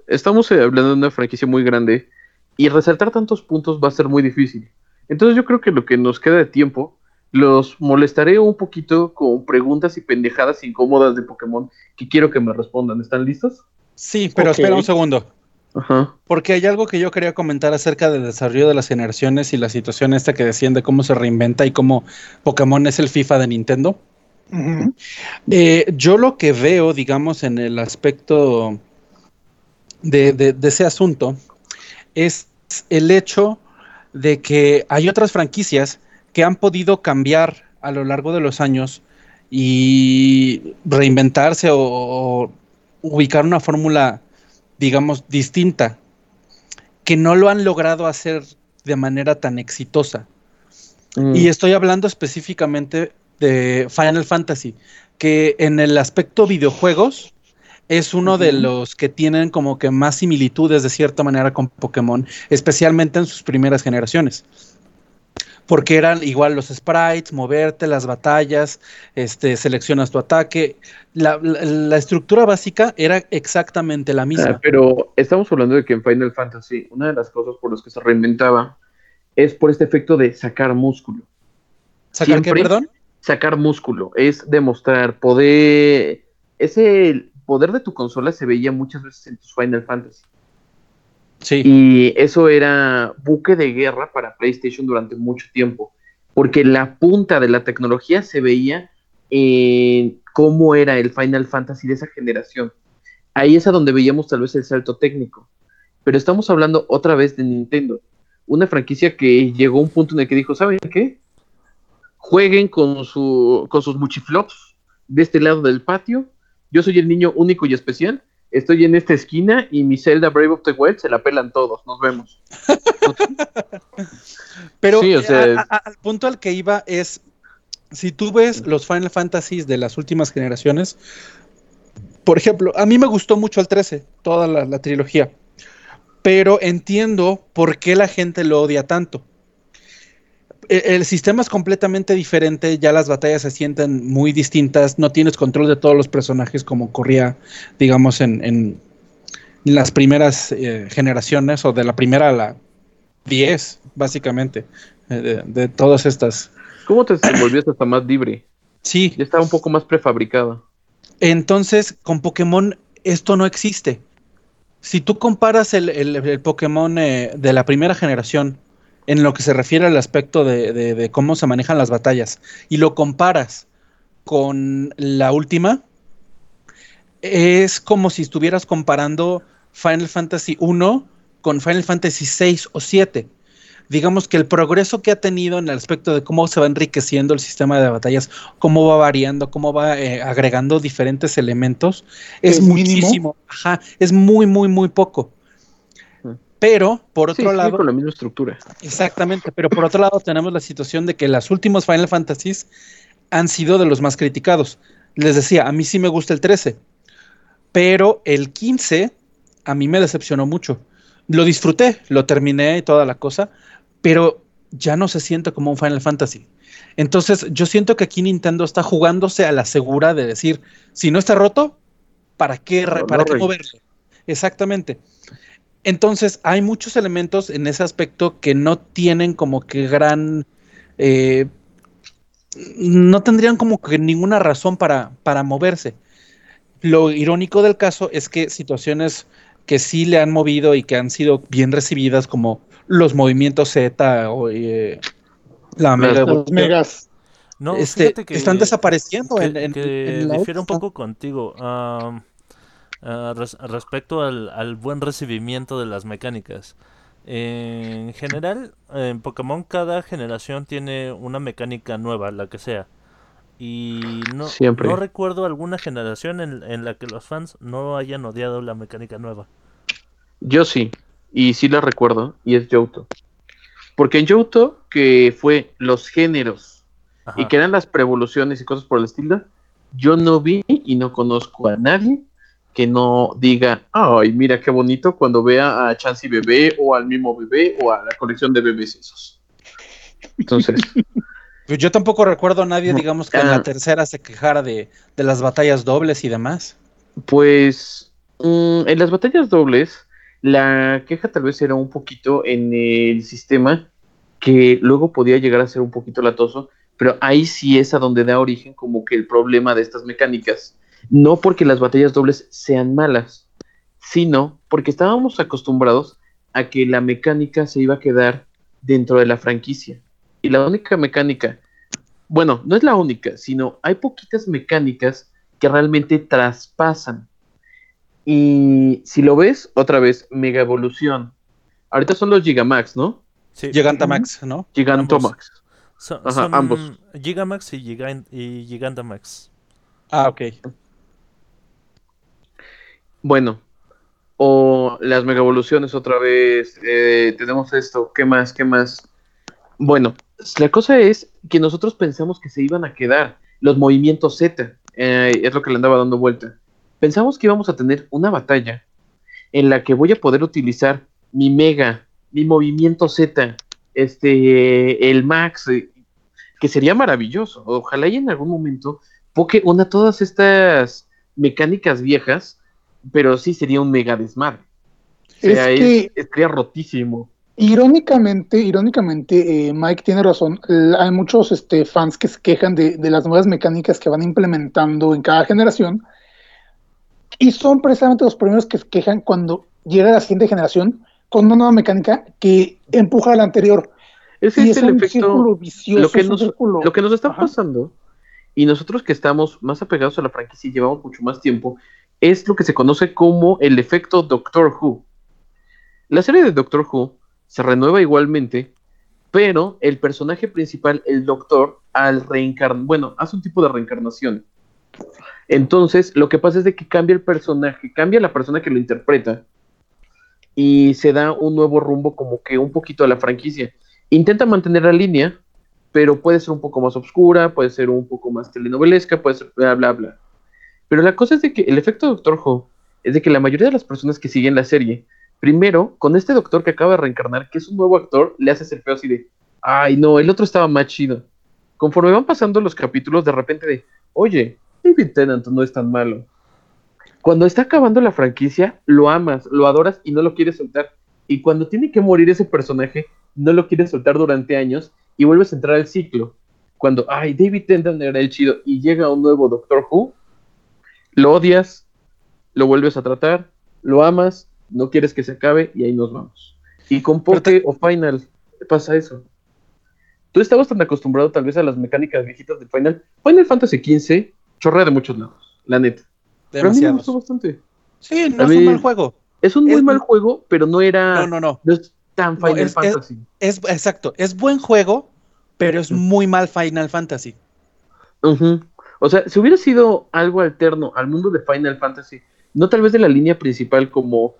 estamos eh, hablando de una franquicia muy grande y resaltar tantos puntos va a ser muy difícil. Entonces yo creo que lo que nos queda de tiempo, los molestaré un poquito con preguntas y pendejadas incómodas de Pokémon que quiero que me respondan. ¿Están listos? Sí, pero espera un segundo. Ajá. Porque hay algo que yo quería comentar acerca del desarrollo de las generaciones y la situación esta que decían de cómo se reinventa y cómo Pokémon es el FIFA de Nintendo. Eh, yo lo que veo, digamos, en el aspecto de, de- de ese asunto es el hecho de que hay otras franquicias que han podido cambiar a lo largo de los años y reinventarse o, o ubicar una fórmula, digamos, distinta, que no lo han logrado hacer de manera tan exitosa. Mm, Y estoy hablando específicamente de Final Fantasy, que en el aspecto videojuegos es uno de los que tienen como que más similitudes de cierta manera con Pokémon, especialmente en sus primeras generaciones. Porque eran igual los sprites, moverte, las batallas, este, seleccionas tu ataque. La, la- la estructura básica era exactamente la misma. Ah, pero estamos hablando de que en Final Fantasy una de las cosas por las que se reinventaba es por este efecto de sacar músculo. ¿Sacar qué, perdón? sacar músculo, es demostrar poder. Ese poder de tu consola se veía muchas veces en tus Final Fantasy. Sí. Y eso era buque de guerra para PlayStation durante mucho tiempo. Porque la punta de la tecnología se veía en cómo era el Final Fantasy de esa generación. Ahí es a donde veíamos tal vez el salto técnico. Pero estamos hablando otra vez de Nintendo. Una franquicia que llegó a un punto en el que dijo, ¿saben qué? Jueguen con, su, con sus muchiflops de este lado del patio, yo soy el niño único y especial, estoy en esta esquina y mi Zelda Brave of the Wild se la pelan todos, nos vemos. Pero Sí, o sea- a- a- al punto al que iba es, si tú ves los Final Fantasies de las últimas generaciones, por ejemplo, a mí me gustó mucho el 13, toda la, la trilogía, pero entiendo por qué la gente lo odia tanto. E- El sistema es completamente diferente, ya las batallas se sienten muy distintas, no tienes control de todos los personajes como ocurría, digamos, en, en las primeras eh, generaciones o de la primera a la 10, básicamente, eh, de, de todas estas. ¿Cómo te volvías hasta más libre? Sí, Ya estaba un poco más prefabricado. entonces con Pokémon esto no existe. Si tú comparas el, el- el Pokémon eh, de la primera generación en lo que se refiere al aspecto de, de- de cómo se manejan las batallas y lo comparas con la última, es como si estuvieras comparando Final Fantasy 1 con Final Fantasy 6 o 7. Digamos que el progreso que ha tenido en el aspecto de cómo se va enriqueciendo el sistema de batallas, cómo va variando, cómo va eh, agregando diferentes elementos, es, Es mínimo. muchísimo. Ajá, es muy, muy, muy poco. Pero, por otro lado, con la misma estructura. Exactamente, pero por otro lado tenemos la situación de que las últimos Final Fantasies han sido de los más criticados. Les decía, a mí sí me gusta el 13, pero el 15 a mí me decepcionó mucho. Lo disfruté, lo terminé y toda la cosa, pero ya no se siente como un Final Fantasy. Entonces, yo siento que aquí Nintendo está jugándose a la segura de decir, si no está roto, ¿para qué, No, para no qué rey. moverle? Exactamente. Entonces, hay muchos elementos en ese aspecto que no tienen como que gran. eh, no tendrían como que ninguna razón para, para moverse. Lo irónico del caso es que situaciones que sí le han movido y que han sido bien recibidas, como los movimientos Z o eh, la mega Los evolución, megas. No, este, fíjate que, están desapareciendo que, en, en- que en la difiere un poco contigo. Ah, res- respecto al, al buen recibimiento de las mecánicas. En general, en Pokémon cada generación tiene una mecánica nueva, la que sea. Y no, Siempre. no recuerdo alguna generación en, en la que los fans no hayan odiado la mecánica nueva. Yo sí, y sí la recuerdo, y es Johto. Porque en Johto, que fue los géneros y que eran las preevoluciones y cosas por el estilo, yo no vi y no conozco a nadie que no diga, ay, mira qué bonito cuando vea a Chansey bebé o al mismo bebé o a la colección de bebés esos. Entonces, Pues yo tampoco recuerdo a nadie, digamos, que en ah. la tercera se quejara de, de las batallas dobles y demás. pues mm, en las batallas dobles, la queja tal vez era un poquito en el sistema que luego podía llegar a ser un poquito latoso, pero ahí sí es a donde da origen como que el problema de estas mecánicas. No porque las batallas dobles sean malas, sino porque estábamos acostumbrados a que la mecánica se iba a quedar dentro de la franquicia. Y la única mecánica, bueno, no es la única, sino hay poquitas mecánicas que realmente traspasan. Y si lo ves, otra vez, Mega Evolución. Ahorita son los Gigamax, ¿no? Sí, Gigantamax, ¿no? Gigantomax. son, ajá, son ambos. Gigamax y, Gigan- y Gigantamax. Ah, ok. Bueno, o las Mega Evoluciones otra vez. eh, tenemos esto, ¿qué más? ¿Qué más? Bueno, la cosa es que nosotros pensamos que se iban a quedar los movimientos Z. eh, es lo que le andaba dando vuelta. Pensamos que íbamos a tener una batalla en la que voy a poder utilizar mi Mega, mi movimiento Z, este, el Max, eh, que sería maravilloso. Ojalá y en algún momento Poke una todas estas mecánicas viejas, pero sí sería un mega desmadre. O sea, es- que estaría rotísimo. Irónicamente, irónicamente, eh, Mike tiene razón. Hay muchos este, fans que se quejan de, de las nuevas mecánicas que van implementando en cada generación. Y son precisamente los primeros que se quejan cuando llega la siguiente generación con una nueva mecánica que empuja a la anterior. Ese y es es el un efecto. círculo vicioso. lo que nos- círculo- Lo que nos está Ajá. pasando, y nosotros que estamos más apegados a la franquicia y llevamos mucho más tiempo, es lo que se conoce como el efecto Doctor Who. La serie de Doctor Who se renueva igualmente, pero el personaje principal, el Doctor, al reencarnar, bueno, hace un tipo de reencarnación. Entonces, lo que pasa es de que cambia el personaje, cambia la persona que lo interpreta y se da un nuevo rumbo como que un poquito a la franquicia. Intenta mantener la línea, pero puede ser un poco más oscura, puede ser un poco más telenovelesca, puede ser bla, bla, bla. Pero la cosa es de que el efecto Doctor Who es de que la mayoría de las personas que siguen la serie, primero, con este doctor que acaba de reencarnar, que es un nuevo actor, le hace ser feo así de, ay no, el otro estaba más chido. Conforme van pasando los capítulos, de repente de, oye, David Tennant no es tan malo. Cuando está acabando la franquicia, lo amas, lo adoras y no lo quieres soltar. Y cuando tiene que morir ese personaje, no lo quieres soltar durante años y vuelves a entrar al ciclo. Cuando, ay, David Tennant era el chido y llega un nuevo Doctor Who, lo odias, lo vuelves a tratar, lo amas, no quieres que se acabe y ahí nos vamos. Y con Poke o Final pasa eso. Tú estabas tan acostumbrado tal vez a las mecánicas viejitas de Final. Final Fantasy XV chorrea de muchos lados, la neta. Pero a mí me Demasiados. gustó bastante. Sí, no A es un mal juego. Es un muy Es- mal juego, pero no era. No, no, no. no es tan Final es- Fantasy. Es exacto, es buen juego, pero es muy mal Final Fantasy. Ujú. O sea, si hubiera sido algo alterno al mundo de Final Fantasy, no tal vez de la línea principal como...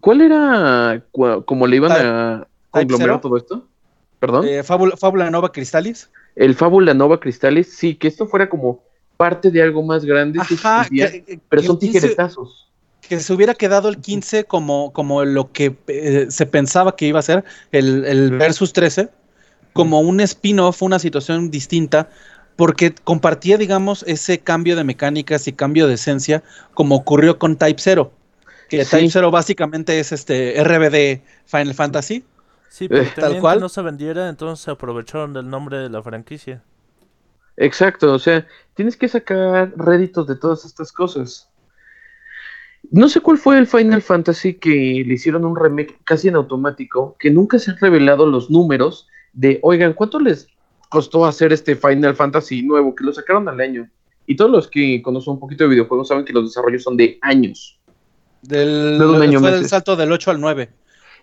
¿Cuál era cua- como le iban a conglomerar todo esto? ¿Perdón? Eh, Fábula, Fábula Nova Cristalis. El Fábula Nova Cristales, sí, que esto fuera como parte de algo más grande, Ajá, que- pero que son el 15 tijeretazos. que se hubiera quedado el 15 como, como lo que eh, se pensaba que iba a ser el, el Versus 13, como un spin-off, una situación distinta, porque compartía, digamos, ese cambio de mecánicas y cambio de esencia, como ocurrió con Type 0. Que Sí. Type 0 básicamente es este RBD Final Fantasy. Sí, pero Eh, tal también cual. que no se vendiera, entonces se aprovecharon del nombre de la franquicia. Exacto, o sea, tienes que sacar réditos de todas estas cosas. No sé cuál fue el Final Fantasy que le hicieron un remake casi en automático, que nunca se han revelado los números de, oigan, ¿cuánto les costó hacer este Final Fantasy nuevo? Que lo sacaron al año. Y todos los que conocen un poquito de videojuegos saben que los desarrollos son de años, Del, De un año fue del salto del 8 al 9.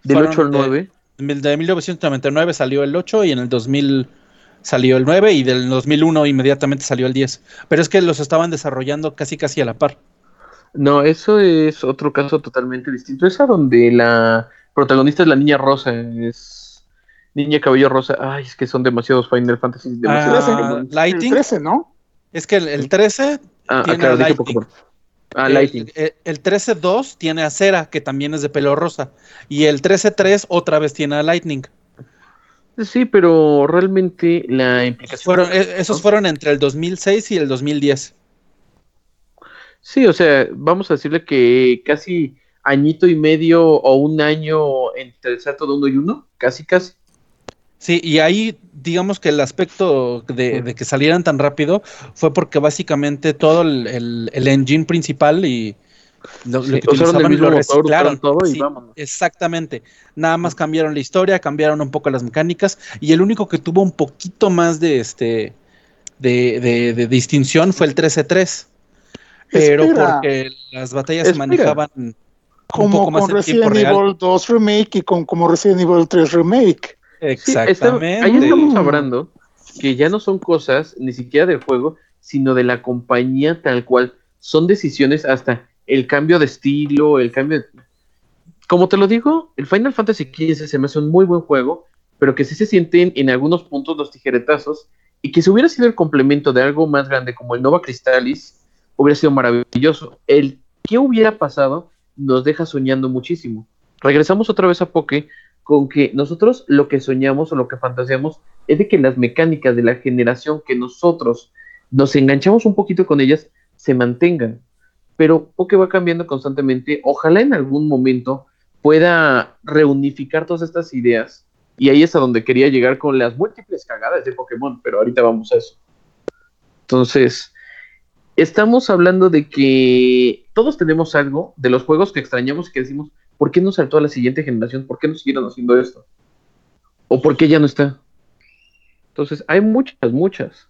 del Fueron 8 al de- 9. De 1999 salió el 8 y en el 2000 salió el 9 y del 2001 inmediatamente salió el 10. Pero es que los estaban desarrollando casi casi a la par. No, eso es otro caso totalmente distinto. Es a donde la protagonista es la niña rosa, es niña cabello rosa. Ay, es que son demasiados Final Fantasy. demasiados Ah. El Lighting. 13, ¿no? Es que el, el 13 Ah, ah, tiene claro, dije. Pokémon. Ah, el, el- el 13-2 tiene a Cera, que también es de pelo rosa. Y el 13-3 otra vez tiene a Lightning. Sí, pero realmente la implicación. Fueron, e- esos fueron entre el 2006 y el 2010. Sí, o sea, vamos a decirle que casi añito y medio o un año entre el salto de uno y uno, casi, casi. Sí, y ahí digamos que el aspecto de, de que salieran tan rápido fue porque básicamente todo el, el- el engine principal y lo, lo Sí, que usaron el utilizaban mismo lo reciclaron. todo y Sí, vámonos. exactamente. Nada más cambiaron la historia, cambiaron un poco las mecánicas y el único que tuvo un poquito más de este de, de- de distinción fue el 13-3. Pero Espera. porque las batallas se manejaban un Como poco más con Resident. Evil 2 Remake y con como Resident Evil 3 Remake. Sí, está- Exactamente. ahí estamos hablando que ya no son cosas ni siquiera del juego, sino de la compañía tal cual. Son decisiones hasta el cambio de estilo, el cambio de... Como te lo digo, el Final Fantasy XV se me hace un muy buen juego, pero que sí se sienten en algunos puntos los tijeretazos y que si hubiera sido el complemento de algo más grande como el Nova Crystallis, hubiera sido maravilloso. El qué hubiera pasado nos deja soñando muchísimo. Regresamos otra vez a Poke con que nosotros lo que soñamos o lo que fantaseamos es de que las mecánicas de la generación que nosotros nos enganchamos un poquito con ellas se mantengan. Pero Poke va cambiando constantemente. Ojalá en algún momento pueda reunificar todas estas ideas. Y ahí es a donde quería llegar con las múltiples cagadas de Pokémon, pero ahorita vamos a eso. Entonces, estamos hablando de que todos tenemos algo de los juegos que extrañamos y que decimos, ¿por qué no saltó a la siguiente generación? ¿Por qué no siguieron haciendo esto? ¿O por qué ya no está? Entonces, hay muchas, muchas.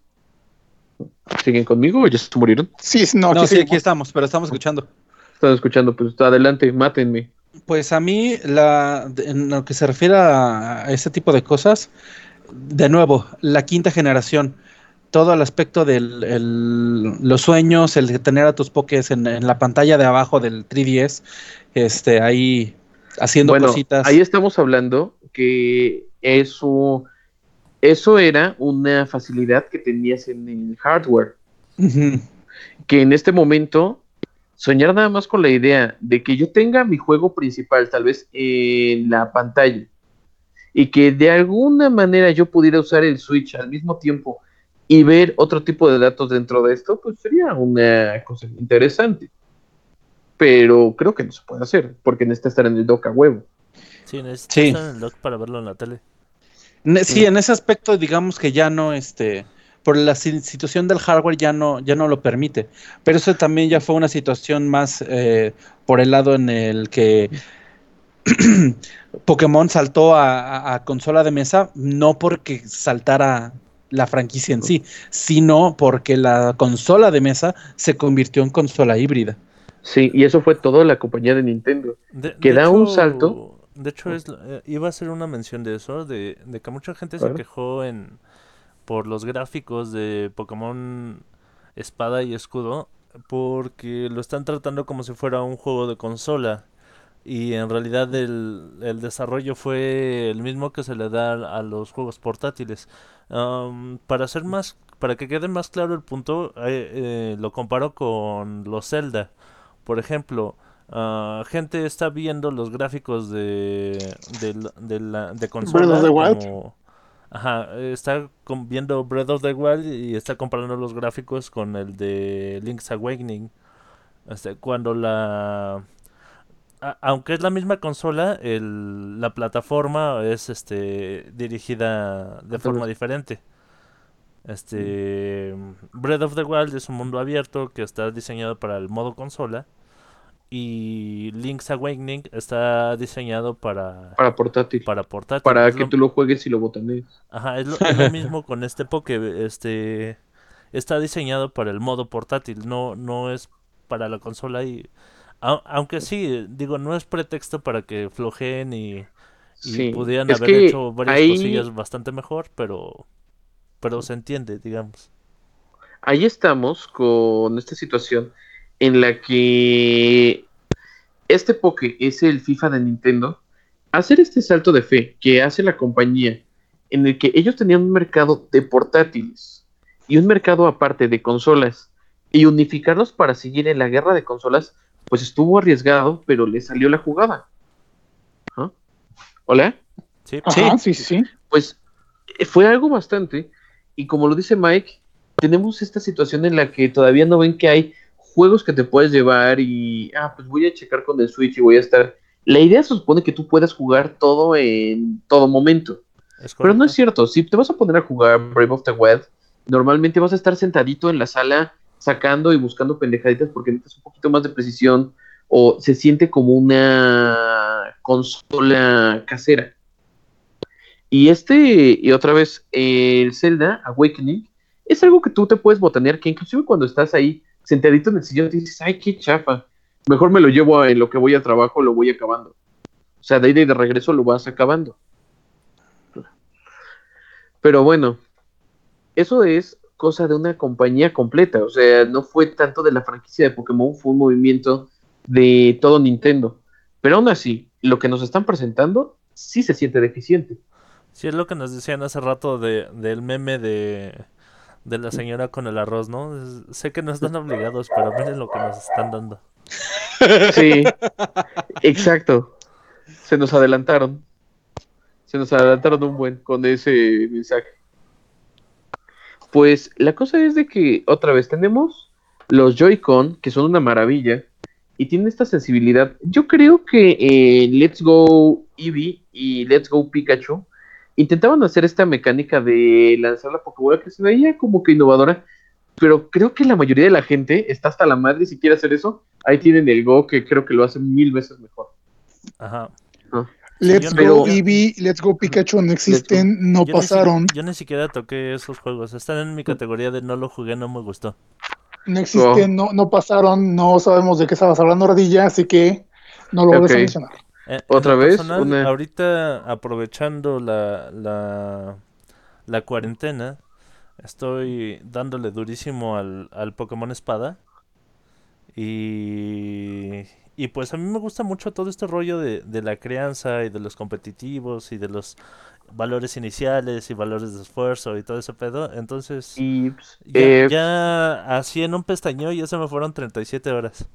¿Siguen conmigo o ya se murieron? Sí, no, No, aquí sí, seguimos. aquí estamos, pero estamos escuchando. Están escuchando, pues adelante, mátenme. Pues a mí, la, en lo que se refiere a, a ese tipo de cosas, de nuevo, la quinta generación. Todo el aspecto de los sueños, el de tener a tus pokés en, en la pantalla de abajo del 3DS, este, ahí haciendo bueno, cositas. ahí estamos hablando que eso, eso era una facilidad que tenías en el hardware. Que en este momento soñar nada más con la idea de que yo tenga mi juego principal tal vez en la pantalla y que de alguna manera yo pudiera usar el Switch al mismo tiempo y ver otro tipo de datos dentro de esto, pues sería una cosa interesante. Pero creo que no se puede hacer, porque necesita estar en el dock a huevo. Sí, necesitas Sí. estar en el dock para verlo en la tele. Ne- Sí, en ese aspecto, digamos que ya no, este, por la si- situación del hardware ya no, ya no lo permite. Pero eso también ya fue una situación más eh, por el lado en el que Pokémon saltó a, a- a consola de mesa, no porque saltara la franquicia en sí, sino porque la consola de mesa se convirtió en consola híbrida. Sí, y eso fue todo la compañía de Nintendo. De- que de da un hecho- salto. De hecho, es, eh, iba a hacer una mención de eso, de, de que mucha gente se quejó en por los gráficos de Pokémon Espada y Escudo, porque lo están tratando como si fuera un juego de consola. Y en realidad el, el desarrollo fue el mismo que se le da a los juegos portátiles. Para hacer más, para que quede más claro el punto, eh, eh, lo comparo con los Zelda. Por ejemplo, ah, gente está viendo los gráficos de, de, de, la, de consola Breath of the Wild. como- Ajá, está viendo Breath of the Wild y está comparando los gráficos con el de Link's Awakening. Este, cuando la... a- aunque es la misma consola, el, la plataforma es este dirigida de forma diferente. Este Breath of the Wild es un mundo abierto que está diseñado para el modo consola y Link's Awakening está diseñado para Para portátil. para portátil. Para Es que lo- tú lo juegues y lo botanees. Ajá, es lo, es lo mismo con este Poké, este está diseñado para el modo portátil, no no es para la consola y au- aunque sí, digo, no es pretexto para que flojeen y, y Sí, pudieran es haber hecho varias ahí- cosillas bastante mejor, pero pero se entiende, digamos. ahí estamos con esta situación en la que este Poké es el FIFA de Nintendo. Hacer este salto de fe que hace la compañía, en el que ellos tenían un mercado de portátiles y un mercado aparte de consolas, y unificarlos para seguir en la guerra de consolas, pues estuvo arriesgado, pero le salió la jugada. ¿Ah? ¿Hola? Sí, Ajá, sí, sí, sí. pues eh, fue algo bastante. Y como lo dice Mike, tenemos esta situación en la que todavía no ven que hay juegos que te puedes llevar y, ah, pues voy a checar con el Switch y voy a estar. La idea se supone que tú puedas jugar todo en todo momento. Pero no es cierto. Si te vas a poner a jugar Brave of the Wild, normalmente vas a estar sentadito en la sala sacando y buscando pendejaditas porque necesitas un poquito más de precisión o se siente como una consola casera. Y este, y otra vez, el Zelda Awakening es algo que tú te puedes botanear, que inclusive cuando estás ahí sentadito en el sillón dices, ay, qué chafa. Mejor me lo llevo a- en lo que voy a trabajo, lo voy acabando. O sea, de ida y de regreso lo vas acabando. Pero bueno, eso es cosa de una compañía completa. O sea, no fue tanto de la franquicia de Pokémon, fue un movimiento de todo Nintendo. Pero aún así, lo que nos están presentando sí se siente deficiente. Sí, es lo que nos decían hace rato de, del meme de, de la señora con el arroz, ¿no? Sé que no están obligados, pero miren lo que nos están dando. Sí, exacto. Se nos adelantaron. Se nos adelantaron un buen con ese mensaje. Pues la cosa es de que otra vez tenemos los Joy-Con, que son una maravilla, y tienen esta sensibilidad. Yo creo que eh, Let's Go Eevee y Let's Go Pikachu intentaban hacer esta mecánica de lanzar la Pokébola que se veía como que innovadora, pero creo que la mayoría de la gente está hasta la madre si quiere hacer eso. Ahí tienen el Go que creo que lo hace mil veces mejor. Ajá. Let's Go Eevee, Let's Go Pikachu no existen, no Yo ni si- pasaron. yo ni siquiera toqué esos juegos. Están en mi categoría de no lo jugué, no me gustó. No existen, no, no pasaron, no sabemos de qué estabas hablando, Radilla, así que no lo Ok. a mencionar. Eh, Otra vez, personal, una- Ahorita, aprovechando la, la, la cuarentena, Estoy dándole durísimo al, al Pokémon Espada. Y, y pues a mí me gusta mucho todo este rollo de, de la crianza y de los competitivos y de los valores iniciales y valores de esfuerzo y todo ese pedo. Entonces, Y pues, ya, eh, ya así en un pestañeo ya se me fueron 37 horas.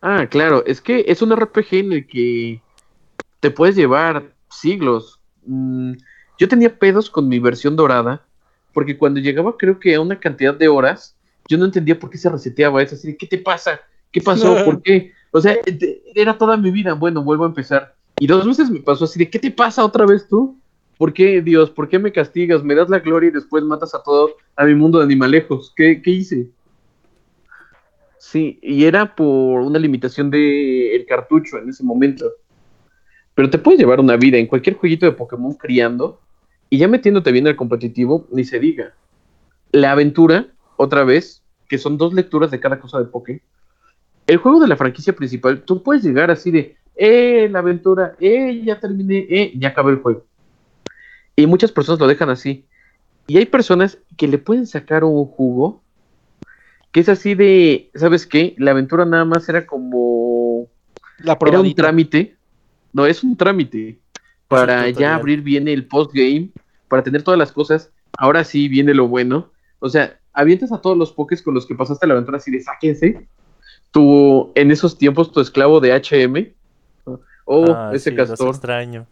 Ah, claro, es que es un RPG en el que te puedes llevar siglos. Mm, yo tenía pedos con mi versión dorada, porque cuando llegaba creo que a una cantidad de horas, yo no entendía por qué se reseteaba eso, así de, ¿qué te pasa? ¿Qué pasó? ¿Por qué? O sea, te- era toda mi vida, bueno, vuelvo a empezar. Y dos veces me pasó así de, ¿qué te pasa otra vez tú? ¿Por qué, Dios? ¿Por qué me castigas? Me das la gloria y después matas a todo, a mi mundo de animalejos. ¿Qué, qué hice? Sí, y era por una limitación de el cartucho en ese momento. Pero te puedes llevar una vida en cualquier jueguito de Pokémon criando y ya metiéndote bien al competitivo, ni se diga. La aventura, otra vez, que son dos lecturas de cada cosa de Poké. El juego de la franquicia principal, tú puedes llegar así de, eh, la aventura, eh, ya terminé, eh, ya acabé el juego. Y muchas personas lo dejan así. Y hay personas que le pueden sacar un jugo que es así de, ¿sabes qué? La aventura nada más era como La era un trámite. No, es un trámite para ya abrir bien el postgame, para tener todas las cosas. Ahora sí viene lo bueno. O sea, avientas a todos los pokés con los que pasaste la aventura así de sáquense. Tu, en esos tiempos, tu esclavo de HM. Oh, Ah, ese sí, castor. extraño.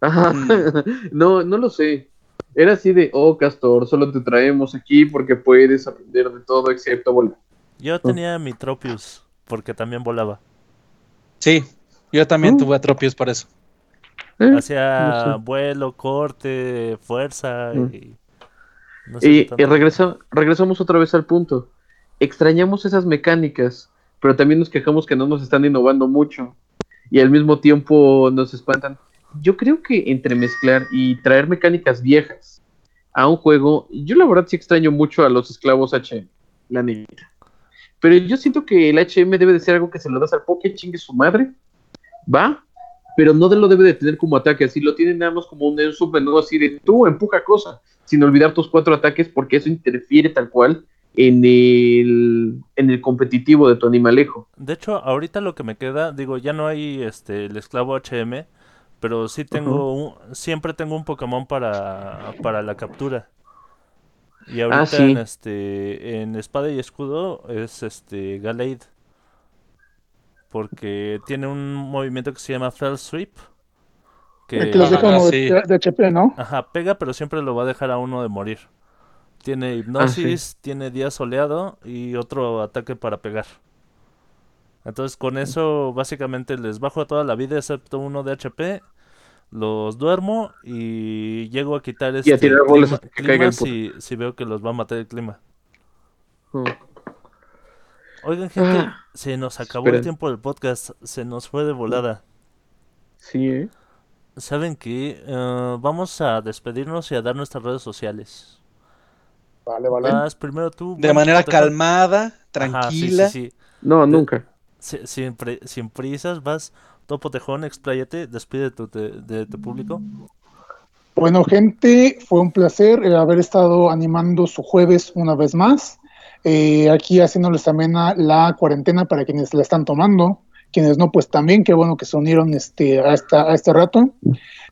Ajá. no, no lo sé. Era así de, oh, castor, solo te traemos aquí porque puedes aprender de todo excepto volar. Yo tenía mi Tropius porque también volaba. Sí, yo también Uh. tuve atropios por eso. Eh, Hacía no sé. vuelo, corte, fuerza Mm. y... no sé Y, y regresa- regresamos otra vez al punto. Extrañamos esas mecánicas, pero también nos quejamos que no nos están innovando mucho. Y al mismo tiempo nos espantan. Yo creo que entre mezclar y traer mecánicas viejas a un juego, yo la verdad sí extraño mucho a los esclavos HM, la neta. Pero yo siento que el HM debe de ser algo que se lo das al Poké, chingue su madre, va, pero no de lo debe de tener como ataque, así lo tienen nada más como un, un submenú así de tú empuja cosa, sin olvidar tus cuatro ataques porque eso interfiere tal cual en el, en el competitivo de tu animalejo. De hecho, ahorita lo que me queda, digo, ya no hay este el esclavo HM, pero sí tengo un- siempre tengo un Pokémon para, para la captura. Y ahorita Ah, sí. en este en Espada y Escudo es este Gallade. Porque tiene un movimiento que se llama Fell Sweep. Que los Ah, deja como sí. de, de HP, ¿no? Ajá, pega, pero siempre lo va a dejar a uno de morir. Tiene hipnosis, tiene día soleado y otro ataque para pegar. Entonces con eso básicamente les bajo toda la vida excepto uno de HP. Los duermo y llego a quitar este tirar bolas clima, hasta que clima caiga el si, si veo que los va a matar el clima. Mm. Oigan gente, Ah, se nos acabó el tiempo del podcast, se nos fue de volada. Sí, ¿eh? ¿Saben qué? Eh, vamos a despedirnos y a dar nuestras redes sociales. Vale, vale. Vas primero tú. De manera calmada, Ajá, sí, tranquila. sí, sí. No, nunca. Si- Sin, pri- sin prisas, vas. Topo Tejón, expláyate, despide tu, de, de tu público. Bueno, gente, fue un placer eh, haber estado animando su jueves una vez más. Eh, aquí haciéndoles también a la cuarentena para quienes la están tomando. Quienes no, pues también, qué bueno que se unieron este, a, esta, a este rato.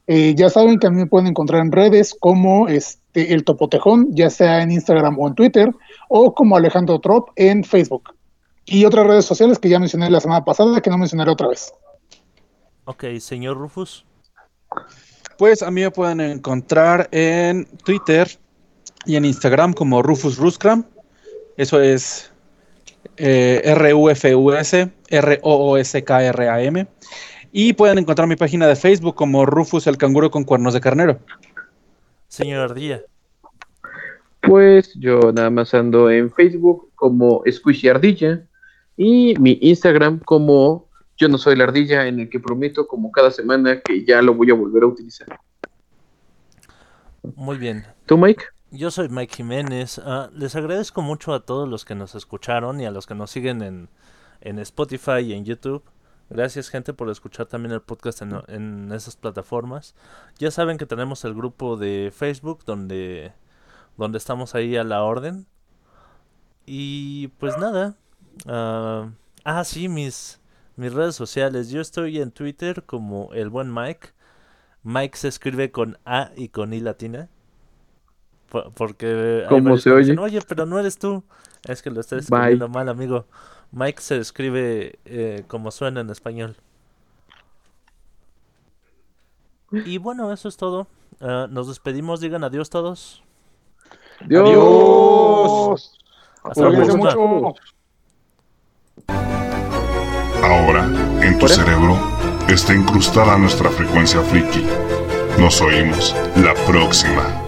Eh, ya saben que a mí me pueden encontrar en redes como este, el Topotejón, ya sea en Instagram o en Twitter, o como Alejandro Trop en Facebook. Y otras redes sociales que ya mencioné la semana pasada, que no mencionaré otra vez. Ok, señor Rufus. Pues a mí me pueden encontrar en Twitter y en Instagram como Rufus Ruskram. Eso es eh, R-U-F-U-S, R-O-O-S-K-R-A-M. Y pueden encontrar mi página de Facebook como Rufus el canguro con cuernos de carnero. Señor Ardilla. Pues yo nada más ando en Facebook como Squishy Ardilla y mi Instagram como Yo no soy la ardilla, en el que prometo como cada semana que ya lo voy a volver a utilizar. Muy bien. ¿Tú, Mike? Yo soy Mike Jiménez. Ah, les agradezco mucho a todos los que nos escucharon y a los que nos siguen en, en Spotify y en YouTube. Gracias gente por escuchar también el podcast en, en esas plataformas. Ya saben que tenemos el grupo de Facebook donde donde estamos ahí a la orden. Y pues nada. ah, ah, sí, mis, mis redes sociales. Yo estoy en Twitter como el buen Mike. Mike se escribe con A y con I latina. Po- Porque hay ¿Cómo varios se oye? dicen, Oye, pero no eres tú. Es que lo Bye. escribiendo mal, amigo. Mike se escribe eh, como suena en español. Y bueno, eso es todo. Ah, nos despedimos. Digan adiós todos. Dios. Adiós. Hasta próxima. mucho. Ahora, en tu cerebro, está incrustada nuestra frecuencia friki. Nos oímos la próxima.